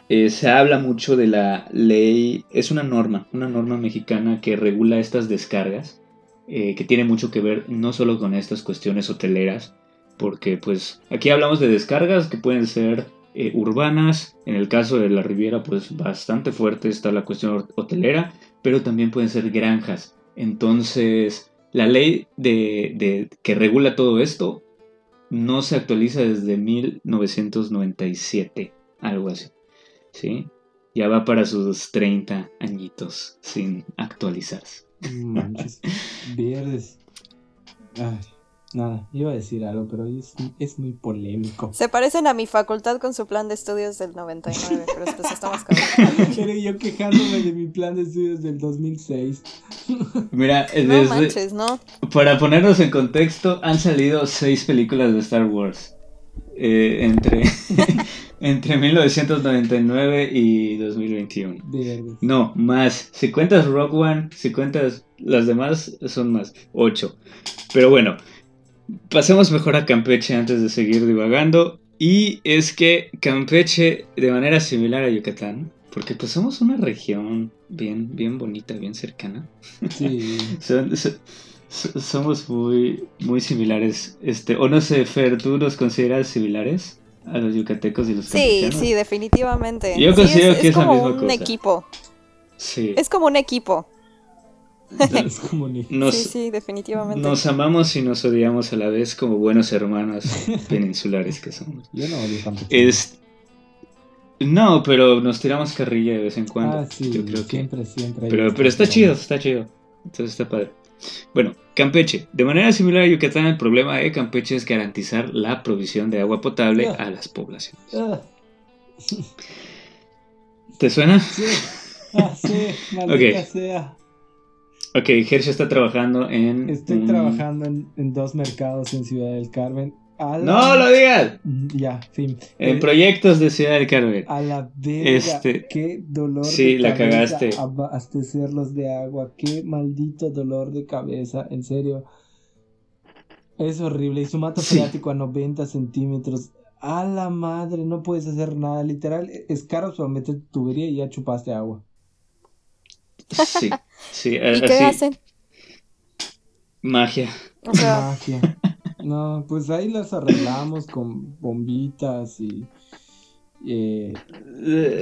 eh, se habla mucho de la ley, es una norma, una norma mexicana que regula estas descargas, eh, que tiene mucho que ver no solo con estas cuestiones hoteleras, porque pues aquí hablamos de descargas que pueden ser eh, urbanas, en el caso de la Riviera pues bastante fuerte está la cuestión hotelera, pero también pueden ser granjas. Entonces, la ley de, de que regula todo esto no se actualiza desde 1997, algo así. ¿sí? Ya va para sus 30 añitos sin actualizarse. Manches, verdes. Ay, nada, iba a decir algo, pero es, muy polémico. Se parecen a mi facultad con su plan de estudios del 99, pero después estamos Pero yo quejándome de mi plan de estudios del 2006. Mira, no manches, ¿no? Para ponernos en contexto, han salido seis películas de Star Wars. Eh, entre Entre 1999 y 2021. No, más. Si cuentas Rock One, si cuentas las demás, son más. 8. Pero bueno, pasemos mejor a Campeche antes de seguir divagando. Y es que Campeche, de manera similar a Yucatán, porque pues somos una región bien, bien bonita, bien cercana. Sí. somos muy, muy similares. Este, o no sé, Fer, ¿tú nos consideras similares? a los yucatecos y los Sí, sí, definitivamente. Yo considero que es, como un equipo. Sí. Es como un equipo. Es como un equipo. sí, sí, definitivamente. Nos amamos y nos odiamos a la vez como buenos hermanos peninsulares que somos. Yo no odio tanto. Es... No, pero nos tiramos carrilla de vez en cuando. Ah, sí, Yo creo siempre, siempre. Pero, pero está chido, está chido. Entonces está padre. Bueno, Campeche. De manera similar a Yucatán, el problema de Campeche es garantizar la provisión de agua potable a las poblaciones. ¿Te suena? Sí. Ah, sí, maldita sea. Ok, Hershey está trabajando en. Estoy trabajando en, en, dos mercados en Ciudad del Carmen no lo digas. Ya, fin. En proyectos de Ciudad del Carmen. A la verga. Este... Qué dolor sí, de la cagaste. Abastecerlos de agua. Qué maldito dolor de cabeza. En serio. Es horrible. Y su mato freático a 90 centímetros. A la madre, no puedes hacer nada. Literal, es caro para meter tubería y ya chupaste agua. Sí, sí. ¿Y así. qué hacen? Magia. Magia. No, pues ahí las arreglamos con bombitas y... Eh,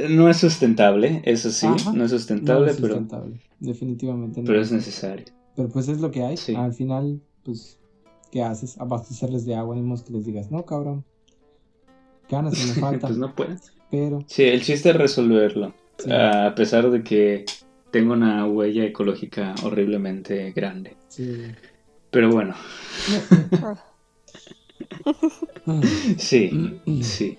no es sustentable, eso sí, no es sustentable, pero... Definitivamente no. Pero es necesario. Pero pues es lo que hay. Al final, pues, ¿qué haces? Abastecerles de agua, ni que les digas, no, cabrón. Ganas me faltan. pues no puedes. Pero... Sí, el chiste es resolverlo. A pesar de que tengo una huella ecológica horriblemente grande. Sí. Pero bueno. sí, sí.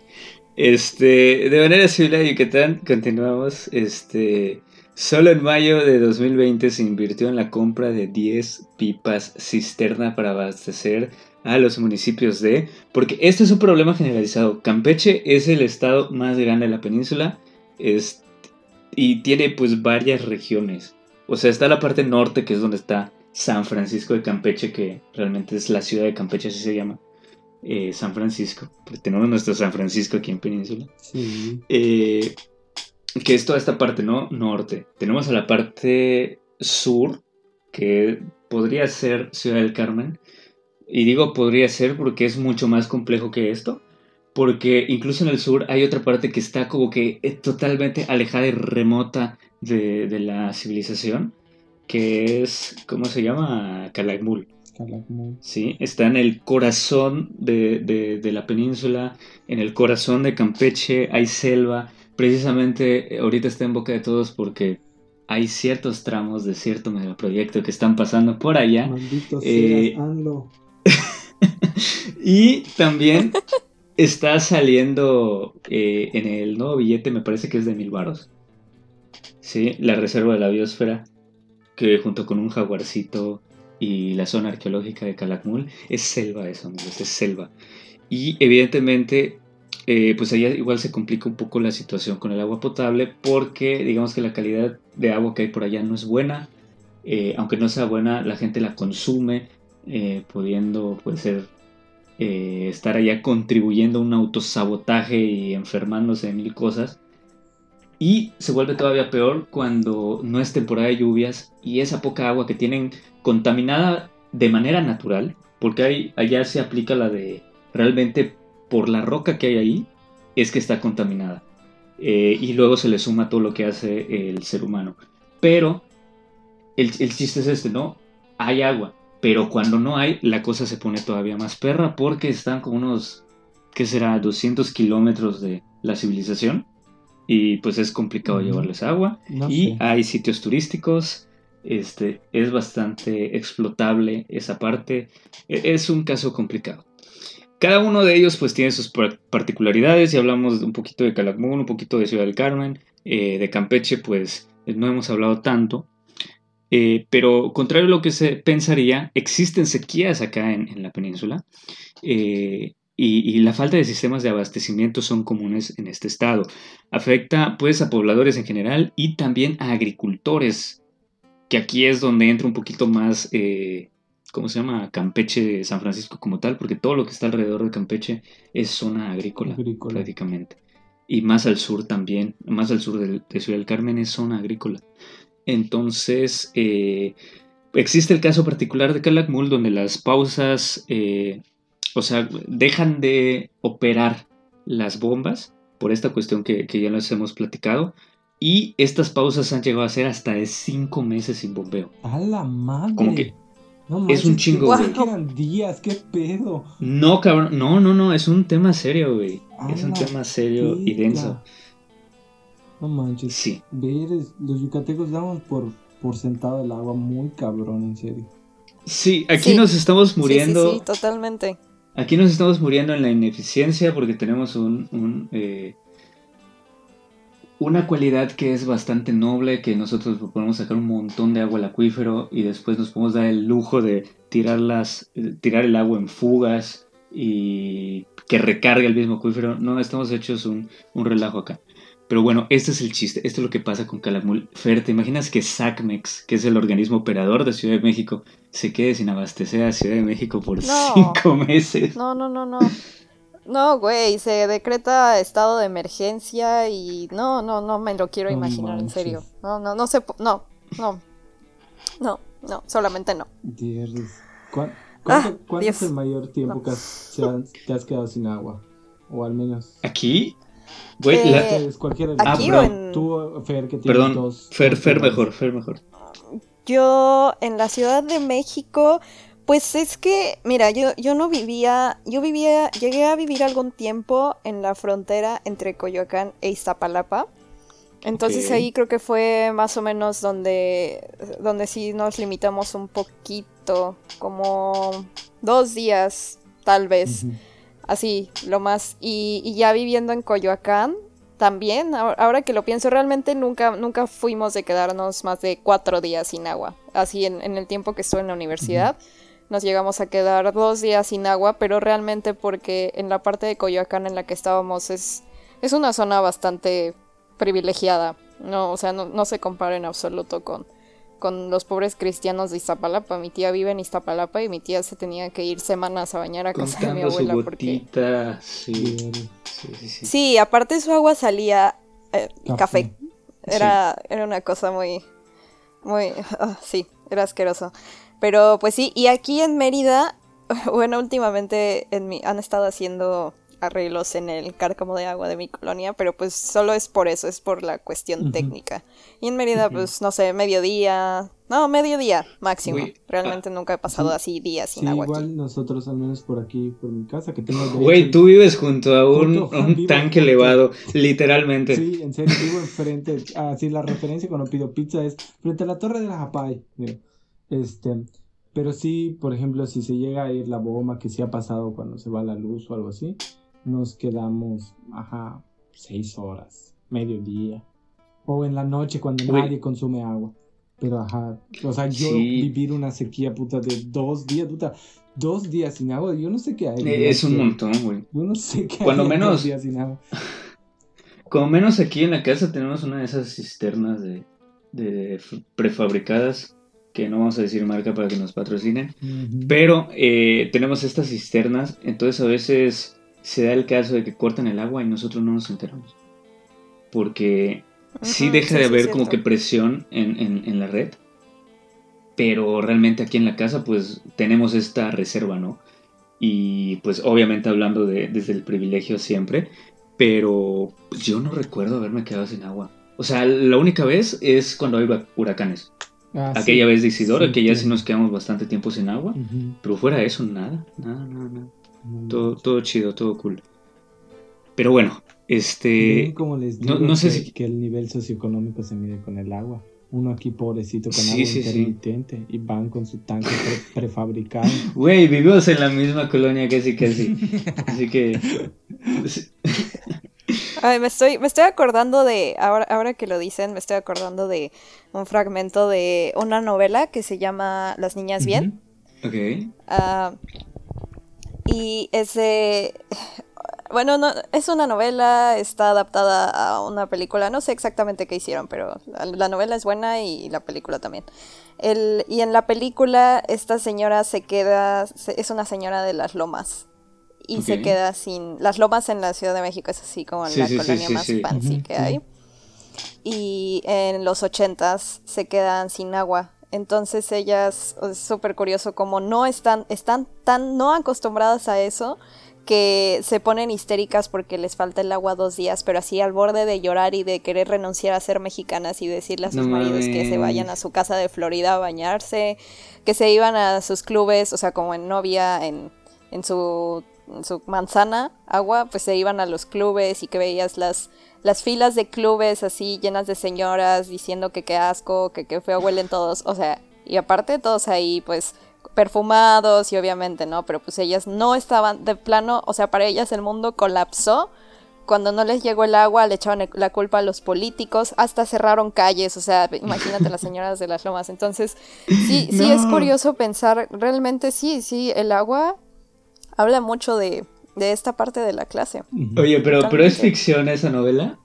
Este, de manera similar a Yucatán, continuamos. Este, solo en mayo de 2020 se invirtió en la compra de 10 pipas cisterna para abastecer a los municipios de. Porque este es un problema generalizado. Campeche es el estado más grande de la península es, y tiene pues varias regiones. O sea, está la parte norte que es donde está San Francisco de Campeche, que realmente es la ciudad de Campeche, así se llama. eh, San Francisco, porque tenemos nuestro San Francisco aquí en Península. Sí. Eh, que es toda esta parte, ¿no? Norte. Tenemos a la parte sur, que podría ser Ciudad del Carmen. Y digo podría ser porque es mucho más complejo que esto. Porque incluso en el sur hay otra parte que está como que eh, totalmente alejada y remota de, de la civilización. Que es, ¿cómo se llama? Calakmul. Calakmul. Sí, está en el corazón de, de, de la península, en el corazón de Campeche, hay selva. Precisamente ahorita está en boca de todos porque hay ciertos tramos de cierto megaproyecto que están pasando por allá. Maldito Eh, seas. Y también está saliendo eh, en el nuevo billete, me parece que es de mil varos. Sí, la reserva de la biosfera, que junto con un jaguarcito y la zona arqueológica de Calakmul, es selva eso, amigos, es selva. Y evidentemente, eh, pues allá igual se complica un poco la situación con el agua potable, porque digamos que la calidad de agua que hay por allá no es buena. Eh, aunque no sea buena, la gente la consume, pudiendo pues, ser eh, estar allá contribuyendo a un autosabotaje y enfermándose de mil cosas. Y se vuelve todavía peor cuando no es temporada de lluvias y esa poca agua que tienen contaminada de manera natural, porque hay, allá se aplica la de realmente por la roca que hay ahí, es que está contaminada. Eh, y luego se le suma todo lo que hace el ser humano. Pero el, el chiste es este, ¿no? Hay agua, pero cuando no hay, la cosa se pone todavía más perra porque están como unos, ¿qué será? 200 kilómetros de la civilización. Y pues es complicado llevarles agua. No y sé. hay sitios turísticos. Este, es bastante explotable esa parte. E- Es un caso complicado. Cada uno de ellos pues tiene sus par- particularidades. Y hablamos un poquito de Calakmul, un poquito de Ciudad del Carmen. eh, de Campeche pues no hemos hablado tanto. Eh, pero contrario a lo que se pensaría, existen sequías acá en, en la península eh, y, y la falta de sistemas de abastecimiento son comunes en este estado. Afecta pues a pobladores en general y también a agricultores, que aquí es donde entra un poquito más, eh, ¿cómo se llama? Campeche, San Francisco como tal, porque todo lo que está alrededor de Campeche es zona agrícola, Agrícola. prácticamente. Y más al sur también, más al sur de, de Ciudad del Carmen es zona agrícola. Entonces, eh, existe el caso particular de Calakmul donde las pausas, eh, o sea, dejan de operar las bombas por esta cuestión que, que ya les hemos platicado. Y estas pausas han llegado a ser hasta de cinco meses sin bombeo. A la madre. Como que No es un chingo, güey. eran días, qué pedo. No, cabrón, no, no, no, es un tema serio, güey. Es un tema serio y denso. No manches. Sí. Ver, los yucatecos damos por, por sentado el agua muy cabrón, en serio. Sí, aquí Sí. nos estamos Sí, sí, muriendo. sí, totalmente. Aquí nos estamos muriendo en la ineficiencia porque tenemos un, un, eh, una cualidad que es bastante noble, que nosotros podemos sacar un montón de agua al acuífero y después nos podemos dar el lujo de tirarlas, eh, tirar el agua en fugas y que recargue el mismo acuífero. No, estamos hechos un, un relajo acá. Pero bueno, este es el chiste, esto es lo que pasa con Calakmul. Fer, ¿te imaginas que SACMEX, que es el organismo operador de Ciudad de México, se quede sin abastecer a Ciudad de México por No. cinco meses? No, no, no, no. No, güey, se decreta estado de emergencia y no, no, no me lo quiero imaginar, en manches. serio. No, no, no se, po- no, no, no, no, solamente no. Dios. ¿Cuán- Ah, ¿Cuánto, es el mayor tiempo No. que has quedado sin agua? O al menos. ¿Aquí? Güey, Eh, la- Ustedes, cualquiera de ¿Aquí Ah, en...? Tú, Fer, que tienes Perdón, dos. Fer, dos Fer mejor, Fer mejor. Yo en la Ciudad de México, pues es que, mira, yo, yo no vivía, yo vivía, llegué a vivir algún tiempo en la frontera entre Coyoacán e Iztapalapa. Entonces ahí creo que fue más o menos donde, donde sí nos limitamos un poquito, como dos días, tal vez. Así, lo más. Y, y ya viviendo en Coyoacán, también, ahora, que lo pienso, realmente nunca, nunca fuimos de quedarnos más de cuatro días sin agua. Así en, en el tiempo que estuve en la universidad, nos llegamos a quedar dos días sin agua, pero realmente porque en la parte de Coyoacán en la que estábamos es, es una zona bastante privilegiada. No, o sea, no, no se compara en absoluto con, con los pobres cristianos de Iztapalapa. Mi tía vive en Iztapalapa y mi tía se tenía que ir semanas a bañar a casa de mi abuela. Su porque... sí. Sí, sí, sí. aparte su agua salía eh, café. Era, era una cosa muy, muy, ah, sí, era asqueroso. Pero pues sí, y aquí en Mérida, bueno, últimamente en mi, han estado haciendo arreglos en el cárcamo de agua de mi colonia, pero pues solo es por eso, es por la cuestión técnica. Y en Mérida, pues no sé, mediodía, no, mediodía máximo. Realmente nunca he pasado así días sin agua. Igual nosotros, al menos por aquí, por mi casa, que tengo. Güey, tú vives junto a un, tanque elevado, literalmente. Sí, en serio, vivo enfrente. Ah, sí, la referencia cuando pido pizza es frente a la torre de la Japay. Este. Pero sí, por ejemplo, si se llega a ir la bomba, que sí ha pasado cuando se va la luz o algo así, nos quedamos, ajá, seis horas, mediodía. O en la noche cuando nadie consume agua. Pero ajá, o sea, yo vivir una sequía puta de dos días, puta, dos días sin agua, yo no sé qué hay. Eh, es un montón, güey. Yo no sé qué Cuando menos, dos días sin agua. Como menos aquí en la casa tenemos una de esas cisternas de, de prefabricadas que no vamos a decir marca para que nos patrocinen, pero eh, tenemos estas cisternas, entonces a veces se da el caso de que cortan el agua y nosotros no nos enteramos. Porque sí deja de haber como que presión en, la red, pero realmente aquí en la casa pues tenemos esta reserva, ¿no? Y pues obviamente hablando de, desde el privilegio siempre, pero yo no recuerdo haberme quedado sin agua. O sea, la única vez es cuando hay huracanes. Ah, Aquella vez de Isidoro, que ya sí nos quedamos bastante tiempo sin agua, pero fuera de eso, nada, nada, nada, nada. Todo, todo chido, todo cool. Pero bueno, este. Como les digo no, sé si... que el nivel socioeconómico se mide con el agua. Uno aquí pobrecito con agua intermitente y van con su tanque prefabricado. Güey, vivimos en la misma colonia casi casi. Así que. Ay, me estoy, me estoy acordando de, ahora, ahora que lo dicen, me estoy acordando de un fragmento de una novela que se llama Las Niñas Bien. Ok. Ah, y ese... Bueno, no, es una novela, está adaptada a una película, no sé exactamente qué hicieron, pero la, novela es buena y la película también. El, y en la película esta señora se queda, es una señora de las lomas y se queda sin... Las lomas en la Ciudad de México es así como la colonia más fancy que hay. Y en los ochentas se quedan sin agua entonces ellas, es súper curioso como no están, están tan no acostumbradas a eso que se ponen histéricas porque les falta el agua dos días, pero así al borde de llorar y de querer renunciar a ser mexicanas y decirle a sus maridos que se vayan a su casa de Florida a bañarse, que se iban a sus clubes, o sea, como en novia en, en su su manzana, agua, pues se iban a los clubes y que veías las, las filas de clubes así llenas de señoras diciendo que qué asco, que qué feo huelen todos, o sea, y aparte todos ahí pues perfumados y obviamente, ¿no? Pero pues ellas no estaban de plano, o sea, para ellas el mundo colapsó. Cuando no les llegó el agua, le echaban la culpa a los políticos, hasta cerraron calles, o sea, imagínate las señoras de las lomas. Entonces, sí, sí es curioso pensar, realmente sí, sí, el agua habla mucho de, esta parte de la clase. Oye, pero, pero es ficción esa novela.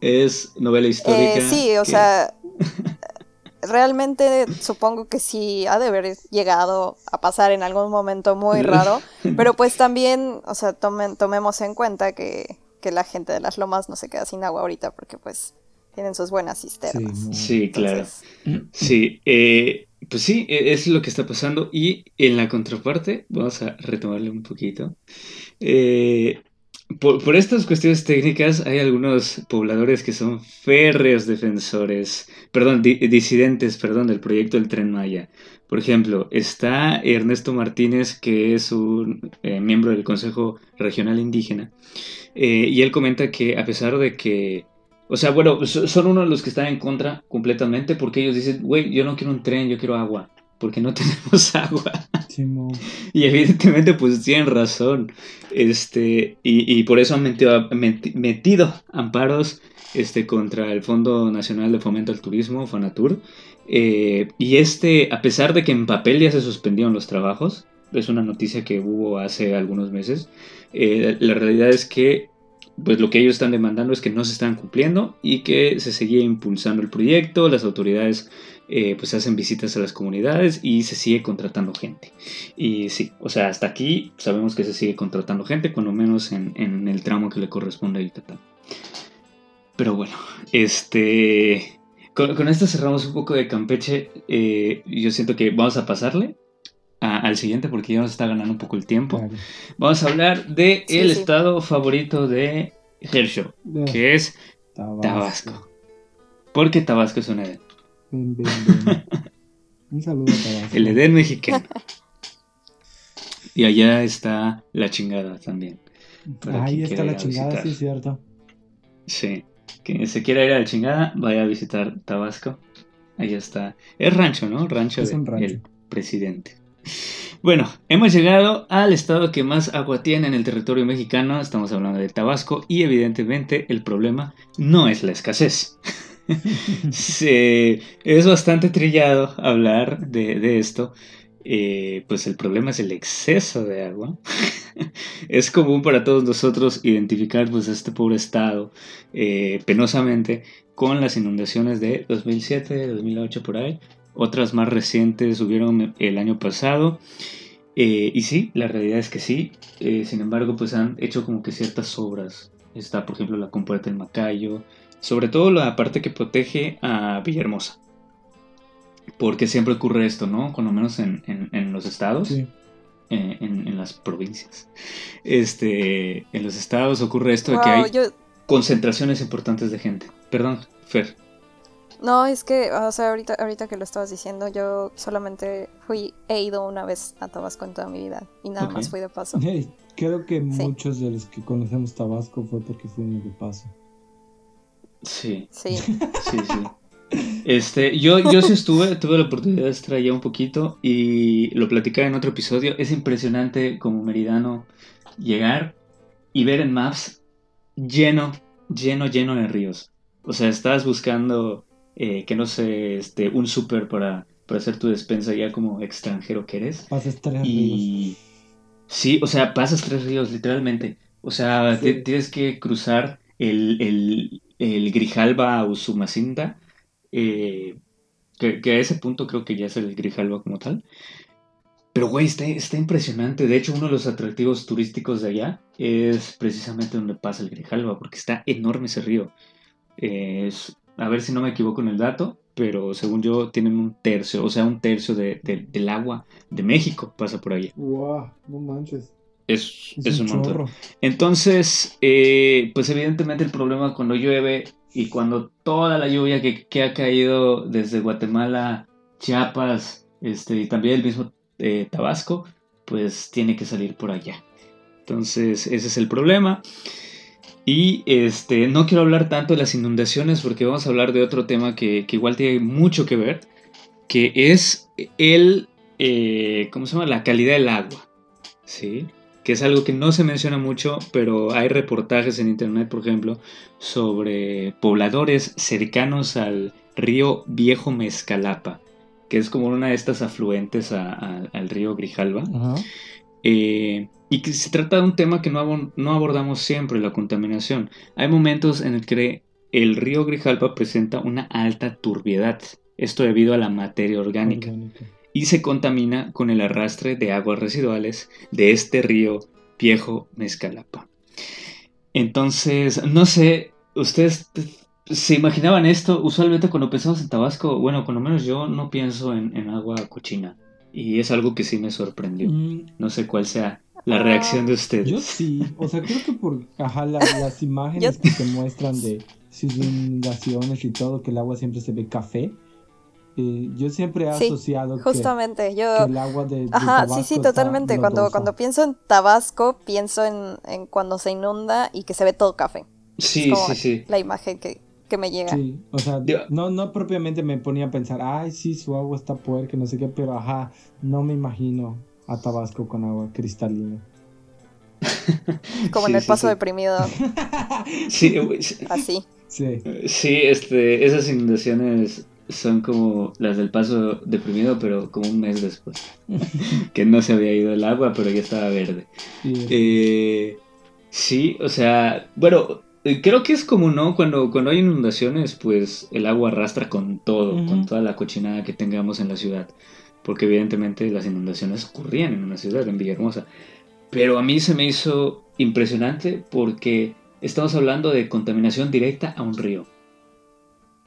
Es novela histórica. Eh, sí, o sea, realmente supongo que sí ha de haber llegado a pasar en algún momento muy raro, pero pues también, o sea, tomemos en cuenta que, que, la gente de las lomas no se queda sin agua ahorita porque pues tienen sus buenas cisternas. Sí, claro. Sí, eh, pues sí, e, es lo que está pasando. Y en la contraparte, vamos a retomarle un poquito. Eh, por, estas cuestiones técnicas hay algunos pobladores que son férreos defensores, perdón, disidentes, perdón, del proyecto del tren Maya. Por ejemplo, está Ernesto Martínez, que es un eh, miembro del Consejo Regional Indígena, y él comenta que a pesar de que o sea, bueno, son uno de los que están en contra completamente porque ellos dicen, güey, yo no quiero un tren, yo quiero agua, porque no tenemos agua. y evidentemente pues tienen razón. Este, y, por eso han metido, metido amparos este, contra el Fondo Nacional de Fomento al Turismo, Fonatur. Eh, y este, a pesar de que en papel ya se suspendieron los trabajos, es una noticia que hubo hace algunos meses, eh, la realidad es que pues lo que ellos están demandando es que no se están cumpliendo y que se seguía impulsando el proyecto, las autoridades eh, pues hacen visitas a las comunidades y se sigue contratando gente. Y sí, o sea, hasta aquí sabemos que se sigue contratando gente, cuando menos en, el tramo que le corresponde a Yucatán. Pero bueno, este... Con, esto cerramos un poco de Campeche. Eh, yo siento que vamos a pasarle al siguiente porque ya nos está ganando un poco el tiempo. Vamos a hablar de el estado favorito de Herschel, que es Tabasco. Porque Tabasco es un Edén. un saludo a Tabasco. El Edén mexicano. y allá está la chingada también. Ahí está la chingada, sí es cierto. Sí. Quien se quiera ir a la chingada, vaya a visitar Tabasco. Ahí está. Es rancho, ¿no? Rancho del presidente. Bueno, hemos llegado al estado que más agua tiene en el territorio mexicano, estamos hablando de Tabasco, y evidentemente el problema no es la escasez. es bastante trillado hablar de, esto, eh, pues el problema es el exceso de agua. es común para todos nosotros identificar pues este pobre estado eh, penosamente con las inundaciones de 2007, 2008 por ahí, otras más recientes hubieron el año pasado. Eh, y sí, la realidad es que sí. Eh, sin embargo, pues han hecho como que ciertas obras. Está, por ejemplo, la compuerta del Macayo. Sobre todo la parte que protege a Villahermosa. Porque siempre ocurre esto, ¿no? Cuando menos en, los estados. Eh, en, las provincias. Este, en los estados ocurre esto de que hay concentraciones importantes de gente. Perdón, Fer. No, es que, o sea, ahorita, ahorita que lo estabas diciendo, yo solamente fui, he ido una vez a Tabasco en toda mi vida y nada más fui de paso. creo que muchos de los que conocemos Tabasco fue porque fuimos de paso. Sí. Sí. sí, sí. Este, yo, yo sí estuve, tuve la oportunidad de estar allá un poquito y lo platicaba en otro episodio. Es impresionante como meridano llegar y ver en Maps lleno, lleno, lleno de ríos. O sea, estás buscando eh, que no sé, este, un súper para, para hacer tu despensa ya como extranjero que eres. Pasas tres y... Sí, o sea, pasas tres ríos, literalmente. O sea, tienes que cruzar el, el, el Grijalba o Sumacinta, eh, que, que, a ese punto creo que ya es el Grijalba como tal. Pero, güey, está, está impresionante. De hecho, uno de los atractivos turísticos de allá es precisamente donde pasa el Grijalba, porque está enorme ese río. Es a ver si no me equivoco en el dato, pero según yo tienen un tercio, o sea, un tercio de, del agua de México pasa por allí. ¡Wow! No manches. Es, un, montón. Entonces, eh, pues evidentemente el problema cuando llueve y cuando toda la lluvia que, ha caído desde Guatemala, Chiapas, este, y también el mismo eh, Tabasco, pues tiene que salir por allá. Entonces, ese es el problema. Y este, no quiero hablar tanto de las inundaciones porque vamos a hablar de otro tema que, igual tiene mucho que ver, que es el, eh, ¿cómo se llama? La calidad del agua, ¿sí? Que es algo que no se menciona mucho, pero hay reportajes en internet, por ejemplo, sobre pobladores cercanos al río Viejo Mezcalapa, que es como una de estas afluentes al río Grijalva. Eh, y que se trata de un tema que no, no abordamos siempre, la contaminación. Hay momentos en el que el río Grijalpa presenta una alta turbiedad, esto debido a la materia orgánica, y se contamina con el arrastre de aguas residuales de este río viejo Mezcalapa. Entonces, no sé, ustedes se imaginaban esto, usualmente cuando pensamos en Tabasco, bueno, por lo menos yo no pienso en agua cochina. Y es algo que sí me sorprendió. Mm. No sé cuál sea la reacción de ustedes. Yo sí, o sea, creo que por ajá, las imágenes que te muestran de sus inundaciones y todo, que el agua siempre se ve café. Eh, yo siempre he asociado justamente yo el agua de, ajá sí sí totalmente cuando cuando pienso en Tabasco pienso en, en, cuando se inunda y que se ve todo café sí sí sí la imagen que, que me llega. Sí, o sea, no, no propiamente me ponía a pensar, ay, sí, su agua está puerca, no sé qué, pero ajá, no me imagino a Tabasco con agua cristalina. Como en el paso deprimido. sí, así. Sí. Sí, este, esas inundaciones son como las del paso deprimido, pero como un mes después. que no se había ido el agua, pero ya estaba verde. Sí, eh, sí o sea, bueno, creo que es como, ¿no? Cuando, cuando hay inundaciones, pues el agua arrastra con todo, con toda la cochinada que tengamos en la ciudad. Porque evidentemente las inundaciones ocurrían en una ciudad, en Villahermosa. Pero a mí se me hizo impresionante porque estamos hablando de contaminación directa a un río.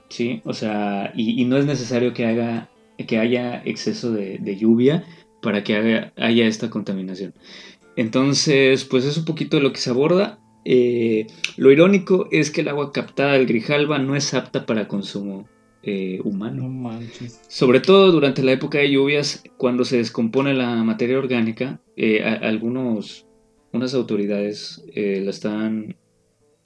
¿Sí? O sea, y, no es necesario que, haga, que haya exceso de, lluvia para que haya esta contaminación. Entonces, pues es un poquito lo que se aborda. Eh, lo irónico es que el agua captada del Grijalba no es apta para consumo eh, humano. No manches. Sobre todo durante la época de lluvias, cuando se descompone la materia orgánica, eh, algunos, unas autoridades la están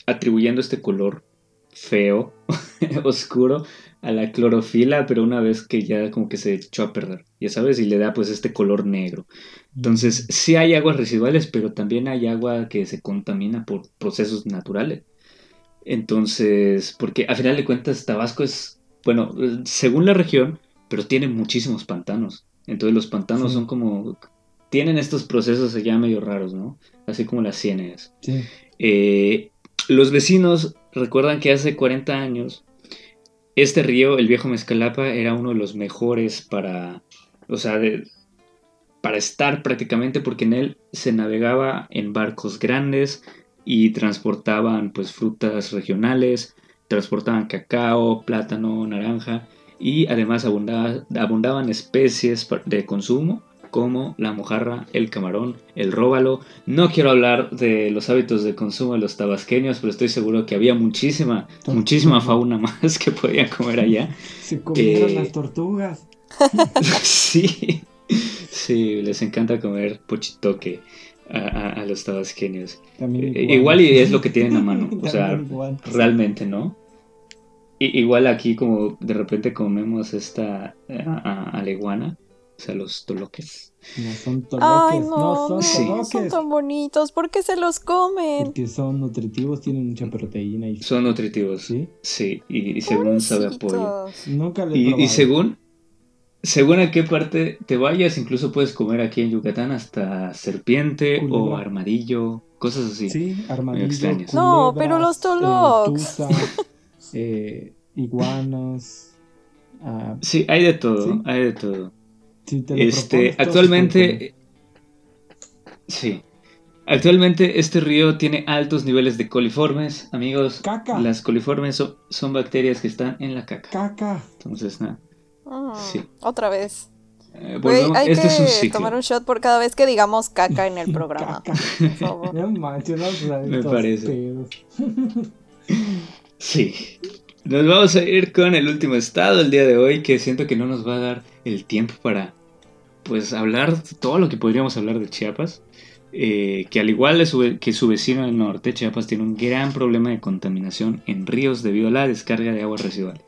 atribuyendo este color feo, oscuro, a la clorofila, pero una vez que ya como que se echó a perder, ya sabes, y le da pues este color negro. Entonces, sí hay aguas residuales, pero también hay agua que se contamina por procesos naturales. Entonces, porque a final de cuentas Tabasco es, bueno, según la región, pero tiene muchísimos pantanos. Entonces los pantanos son como, tienen estos procesos ya medio raros, ¿no? Así como las ciénegas. Sí. Eh, los vecinos recuerdan que hace 40 años este río, el viejo Mezcalapa, era uno de los mejores para, o sea, para estar prácticamente porque en él se navegaba en barcos grandes y transportaban pues frutas regionales, transportaban cacao, plátano, naranja y además abundaban especies de consumo como la mojarra, el camarón, el róbalo. No quiero hablar de los hábitos de consumo de los tabasqueños, pero estoy seguro que había muchísima, muchísima fauna más que podían comer allá. Se comieron eh, las tortugas. sí, sí, les encanta comer pochitoque. A, los tabasqueños. Eh, igual y es lo que tienen a mano, o sea, realmente, ¿no? igual aquí como de repente comemos esta eh, aleguana, o sea, los toloques. No son toloques, Ay, no, no, son son tan bonitos. ¿Por qué se los comen? Porque son nutritivos, tienen mucha proteína. Y... Son nutritivos. Sí. Sí, y, según sabe a pollo. Nunca le y, y según, según a qué parte te vayas, incluso puedes comer aquí en Yucatán hasta serpiente o armadillo, cosas así. Sí, armadillo. no, pero los eh, toloques. Eh, iguanas. Ah, sí, hay de todo, hay de todo este, actualmente, sí, actualmente este río tiene altos niveles de coliformes, amigos. Caca. Las coliformes son, bacterias que están en la caca. Caca. Entonces, nada. Ah, sí. Otra vez. Eh, hay este que tomar un shot por cada vez que digamos caca en el programa. Caca. Por favor. No manches, no Me parece. sí. Nos vamos a ir con el último estado el día de hoy, que siento que no nos va a dar el tiempo para pues hablar todo lo que podríamos hablar de Chiapas. Eh, que al igual que su vecino del norte, Chiapas tiene un gran problema de contaminación en ríos debido a la descarga de aguas residuales.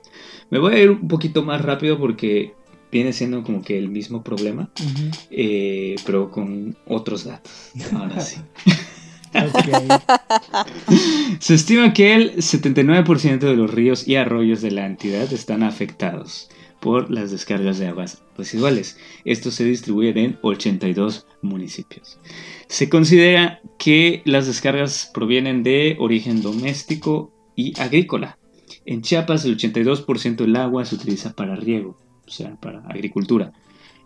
Me voy a ir un poquito más rápido porque viene siendo como que el mismo problema, eh, pero con otros datos. Ahora sí. Se estima que el 79% de los ríos y arroyos de la entidad están afectados por las descargas de aguas residuales. Esto se distribuye en 82 municipios. Se considera que las descargas provienen de origen doméstico y agrícola. En Chiapas el 82% del agua se utiliza para riego, o sea, para agricultura.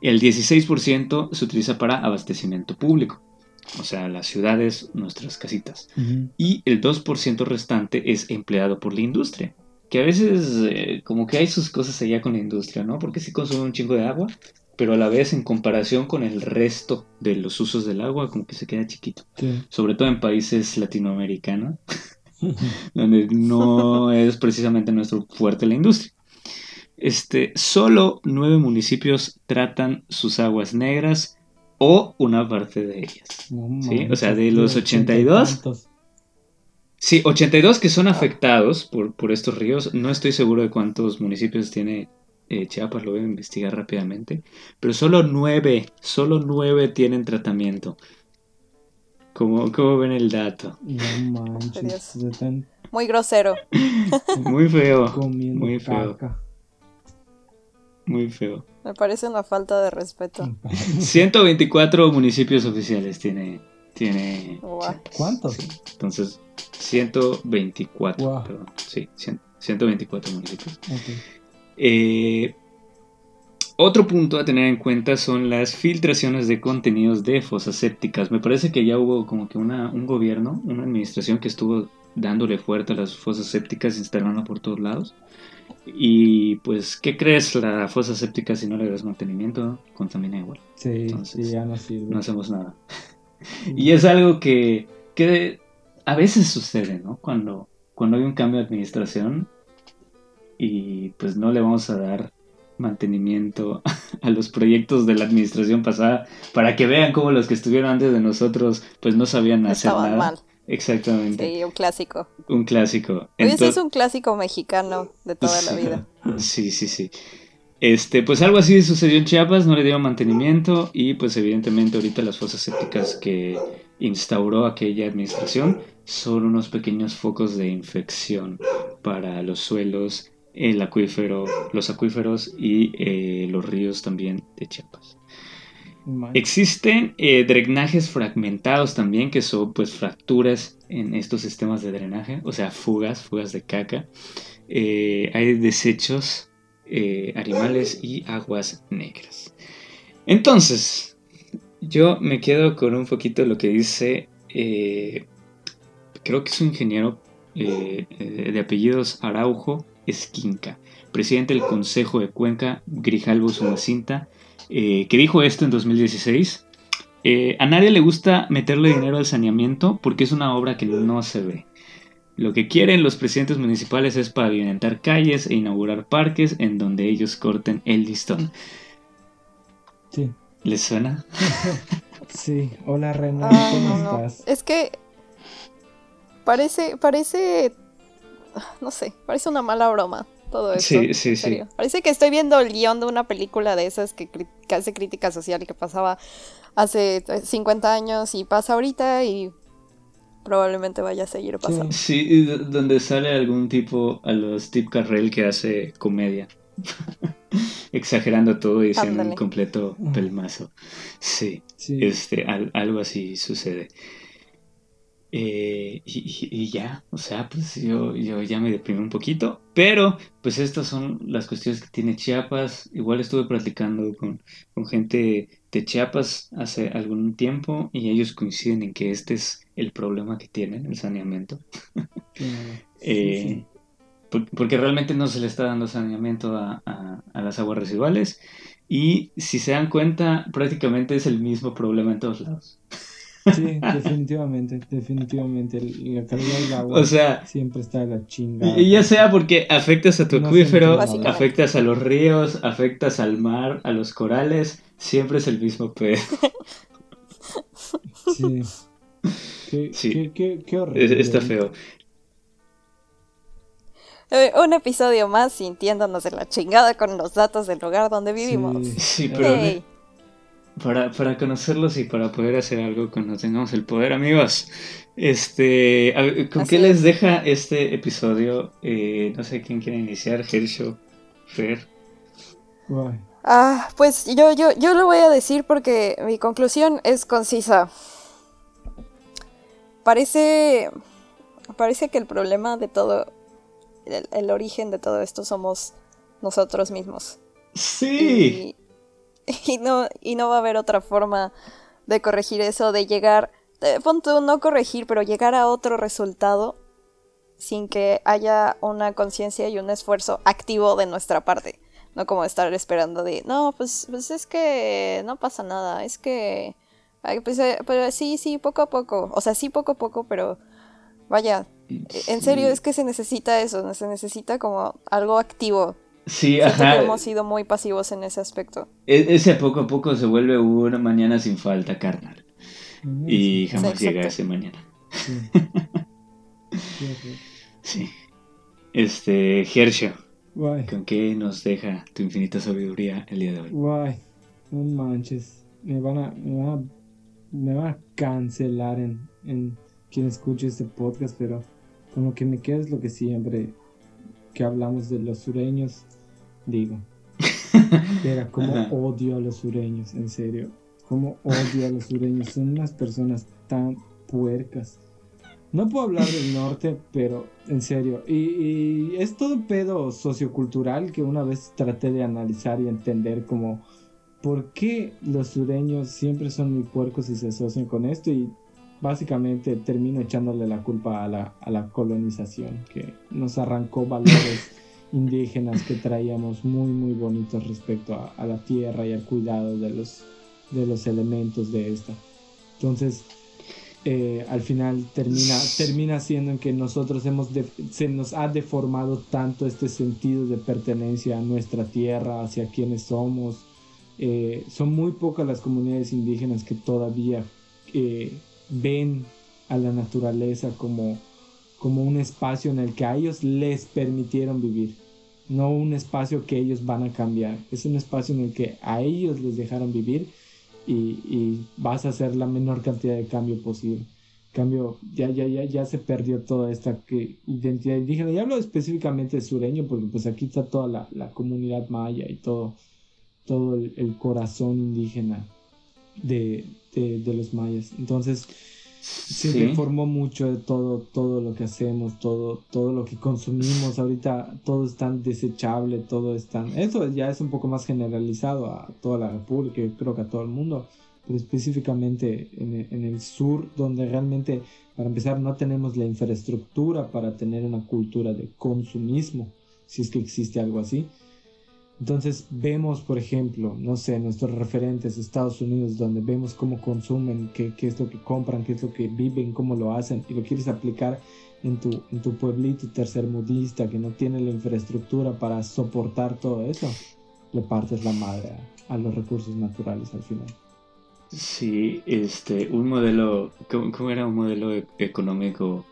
El 16% se utiliza para abastecimiento público, o sea, las ciudades, nuestras casitas. Y el 2% restante es empleado por la industria, que a veces eh, como que hay sus cosas allá con la industria, ¿no? Porque sí consume un chingo de agua, pero a la vez en comparación con el resto de los usos del agua como que se queda chiquito. Sobre todo en países latinoamericanos, donde no es precisamente nuestro fuerte la industria. Este, solo nueve municipios tratan sus aguas negras o una parte de ellas. ¿sí? O sea, de los 82, Sí, 82 que son afectados por, por estos ríos. No estoy seguro de cuántos municipios tiene eh, Chiapas, lo voy a investigar rápidamente. Pero solo 9, solo 9 tienen tratamiento. ¿Cómo, cómo ven el dato? No manches. Muy grosero. muy feo. Muy feo. Muy feo. Me parece una falta de respeto. 124 municipios oficiales tiene tiene... ¿Cuántos? Entonces, 124, perdón, sí, 124 municipios. Eh, otro punto a tener en cuenta son las filtraciones de contenidos de fosas sépticas. Me parece que ya hubo como que una, un gobierno, una administración que estuvo dándole fuerte a las fosas sépticas, instalando por todos lados. Y pues, ¿qué crees? La fosa séptica, si no le das mantenimiento, contamina igual. Sí, ya no sirve. No hacemos nada. y es algo que, que a veces sucede, ¿no? Cuando, cuando hay un cambio de administración y pues no le vamos a dar mantenimiento a los proyectos de la administración pasada para que vean cómo los que estuvieron antes de nosotros pues no sabían hacer nada. Mal. Exactamente. Sí, un clásico. Un clásico. Ese es un clásico mexicano de toda la vida. Sí, sí, sí. Este, pues algo así sucedió en Chiapas, no le dieron mantenimiento y pues evidentemente ahorita las fosas sépticas que instauró aquella administración son unos pequeños focos de infección para los suelos el acuífero, los acuíferos y eh, los ríos también de Chiapas. Existen eh, drenajes fragmentados también, que son pues fracturas en estos sistemas de drenaje, o sea, fugas, fugas de caca. Eh, hay desechos animales y aguas negras. Entonces, yo me quedo con un poquito lo que dice, creo que es un ingeniero de apellidos Araujo Esquinca, presidente del Consejo de Cuenca, Grijalvo Sumacinta, eh, que dijo esto en 2016. Eh, a nadie le gusta meterle dinero al saneamiento porque es una obra que no se ve. Lo que quieren los presidentes municipales es pavimentar calles e inaugurar parques en donde ellos corten el listón. Sí. ¿Les suena? sí. Hola Renan, ¿cómo estás? Es que parece, parece no sé, parece una mala broma todo esto. Sí, sí, sí. Parece que estoy viendo el guion de una película de esas que, hace crítica social y que pasaba hace 50 años y pasa ahorita y probablemente vaya a seguir pasando. Sí, donde sale algún tipo a los Steve Carrell que hace comedia. Exagerando todo y siendo un completo pelmazo. Sí, Este, algo así sucede. Eh, y, ya, o sea, pues yo, yo ya me deprimí un poquito, pero pues estas son las cuestiones que tiene Chiapas. Igual estuve platicando con, gente de Chiapas hace algún tiempo y ellos coinciden en que este es el problema que tienen, el saneamiento. Eh, porque realmente no se le está dando saneamiento a, a las aguas residuales y si se dan cuenta, prácticamente es el mismo problema en todos lados. Sí, definitivamente, definitivamente. La calidad del agua siempre está de la chingada. Y ya sea porque afectas a tu acuífero, afectas a los ríos, afectas al mar, a los corales, siempre es el mismo pedo. Sí. Qué, sí. Qué, qué, horrible. Está feo. Eh, un episodio más sintiéndonos en la chingada con los datos del lugar donde vivimos. Sí, pero para, para, conocerlos y para poder hacer algo cuando tengamos el poder, amigos. Este, ¿con qué les deja este episodio? Eh, no sé quién quiere iniciar, Hersho, Fer. Ah, pues yo, yo, yo lo voy a decir porque mi conclusión es concisa. Parece, parece que el problema de todo, el, el origen de todo esto somos nosotros mismos. Sí. y no, y no va a haber otra forma de corregir eso, de llegar, de punto no corregir, pero llegar a otro resultado sin que haya una conciencia y un esfuerzo activo de nuestra parte. No como estar esperando de, no, pues, pues es que no pasa nada, es que, pues, eh, pero sí, sí, poco a poco, o sea, sí poco a poco, pero vaya, en serio es que se necesita eso, se necesita como algo activo Sí, ajá. hemos sido muy pasivos en ese aspecto. E-, ese poco a poco se vuelve una mañana sin falta, carnal. Y jamás llega ese mañana. Sí. Este, Hershey. ¿Con qué nos deja tu infinita sabiduría el día de hoy? Guay, no manches. Me van a, me van a, me van a cancelar en, en quien escuche este podcast, pero con lo que me queda es lo que siempre que hablamos de los sureños digo. Era como odio a los sureños, en serio. Como odio a los sureños. Son unas personas tan puercas. No puedo hablar del norte, pero en serio. Y, es todo pedo sociocultural que una vez traté de analizar y entender como por qué los sureños siempre son muy puercos y se asocian con esto. Y básicamente termino echándole la culpa a la, a la colonización, que nos arrancó valores indígenas que traíamos muy, muy bonitos respecto a, a la tierra y al cuidado de los, de los elementos de esta. Entonces, eh, al final termina, termina siendo en que nosotros hemos se nos ha deformado tanto este sentido de pertenencia a nuestra tierra, hacia quienes somos. Eh, son muy pocas las comunidades indígenas que todavía eh, ven a la naturaleza como, como un espacio en el que a ellos les permitieron vivir, no un espacio que ellos van a cambiar, es un espacio en el que a ellos les dejaron vivir y, vas a hacer la menor cantidad de cambio posible. Cambio, ya, ya, ya, ya se perdió toda esta identidad indígena. Y hablo específicamente de sureño, porque pues aquí está toda la, la comunidad maya y todo, todo el, corazón indígena de, de, de, los mayas. Entonces, se deformó mucho de todo, todo lo que hacemos, todo, todo lo que consumimos. Ahorita todo es tan desechable, todo es tan... Eso ya es un poco más generalizado a toda la República, yo creo que a todo el mundo, pero específicamente en en el sur, donde realmente, para empezar, no tenemos la infraestructura para tener una cultura de consumismo, si es que existe algo así. Entonces vemos, por ejemplo, no sé, nuestros referentes Estados Unidos, donde vemos cómo consumen, qué, es lo que compran, qué es lo que viven, cómo lo hacen, y lo quieres aplicar en tu, en tu pueblito tercermudista que no tiene la infraestructura para soportar todo eso, le partes la madre a, a los recursos naturales al final. Sí, este, un modelo, ¿cómo, era un modelo e-, económico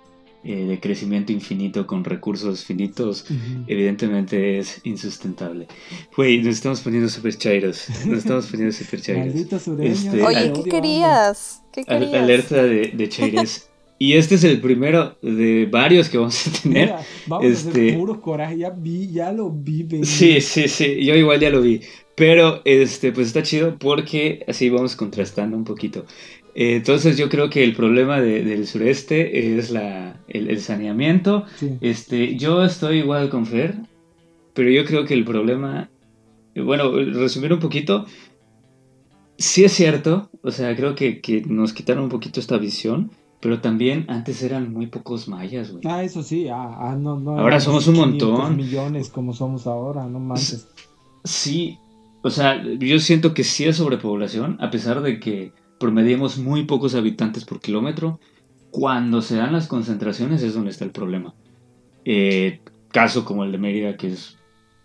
eh, de crecimiento infinito con recursos finitos, evidentemente es insustentable. Güey, nos estamos poniendo super chairos. Nos estamos poniendo super chairos. Este, Oye, ¿qué querías? ¿Qué querías? Alerta de, de chaires. Y este es el primero de varios que vamos a tener. vamos este... a hacer este, puro coraje, ya, vi, ya lo vi. Sí, sí, sí, yo igual ya lo vi. Pero este, pues está chido porque así vamos contrastando un poquito. Entonces yo creo que el problema del sureste es la, el, saneamiento. Este, yo estoy igual con Fer, pero yo creo que el problema, bueno, resumir un poquito, sí es cierto, o sea, creo que, que nos quitaron un poquito esta visión, pero también antes eran muy pocos mayas, güey. Ah, eso sí, ah, ah no, no. Ahora somos un montón. millones como somos ahora, no más. Sí, o sea, yo siento que sí es sobrepoblación, a pesar de que promediemos muy pocos habitantes por kilómetro. Cuando se dan las concentraciones es donde está el problema. Eh, caso como el de Mérida, que es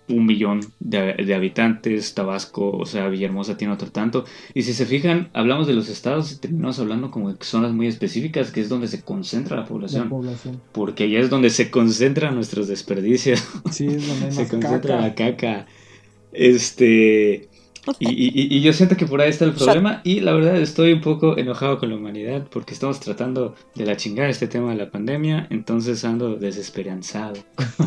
un millón de, habitantes, Tabasco, o sea, Villahermosa tiene otro tanto. Y si se fijan, hablamos de los estados y terminamos hablando como de zonas muy específicas, que es donde se concentra la población. Porque allá es donde se concentran nuestros desperdicios. Sí, es donde se concentra la caca. Este. Y, yo siento que por ahí está el problema y la verdad estoy un poco enojado con la humanidad porque estamos tratando de la chingada este tema de la pandemia, entonces ando desesperanzado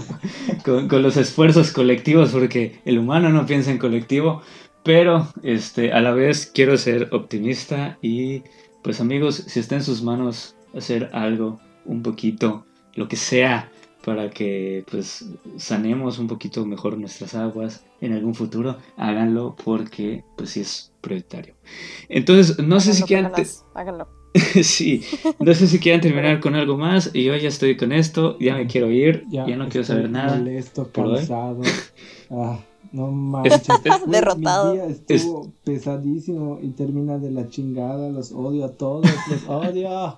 con, los esfuerzos colectivos porque el humano no piensa en colectivo, pero este, a la vez quiero ser optimista y pues amigos, si está en sus manos hacer algo, un poquito, lo que sea para que pues sanemos un poquito mejor nuestras aguas en algún futuro, háganlo porque pues sí es prioritario. Entonces, no sé si quieran... Háganlo. sí, no sé si quieran terminar con algo más. Y yo ya estoy con esto, ya me quiero ir, ya, no quiero saber nada. Molesto, cansado. ah, no manches. Derrotado. Mi día estuvo pesadísimo y termina de la chingada. Los odio a todos, los odio.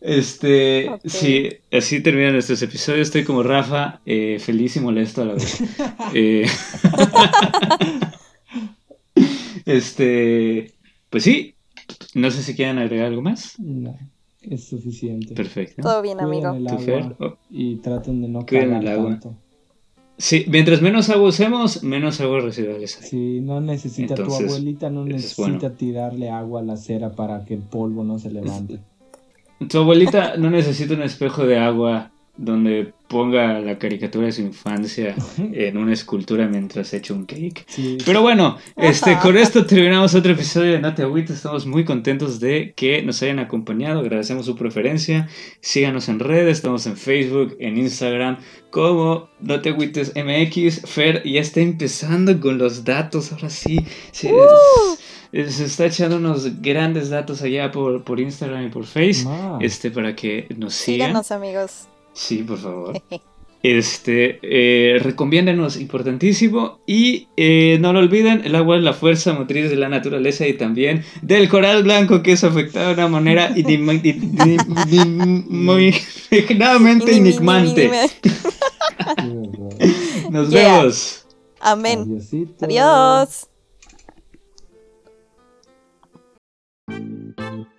Este, sí, así terminan nuestros episodios. Estoy como Rafa, eh, feliz y molesto a la vez. Eh, este, pues sí, no sé si quieren agregar algo más. No, es suficiente. Perfecto. Todo bien, amigo. Oh. Y traten de no agua. tanto. Sí, mientras menos agua usemos, menos agua residuales hay. Sí, no necesita, tu abuelita no necesita tirarle agua a la cera para que el polvo no se levante. Tu abuelita no necesita un espejo de agua donde ponga la caricatura de su infancia en una escultura mientras echa un cake. Pero bueno, este, con esto terminamos otro episodio de No Te Estamos muy contentos de que nos hayan acompañado. Agradecemos su preferencia. Síganos en redes. Estamos en Facebook, en Instagram, como No Te MX. Fer ya está empezando con los datos. Ahora sí. Se, está echando unos grandes datos allá por, por Instagram y por Facebook. Este, para que nos sigan. Síganos, amigos. Sí, por favor. Este, eh, recomiéndenos, importantísimo. Y eh, no lo olviden, el agua es la fuerza motriz de la naturaleza y también del coral blanco que es afectado de una manera muy enigmante. Nos vemos. Amén. Adiós. Música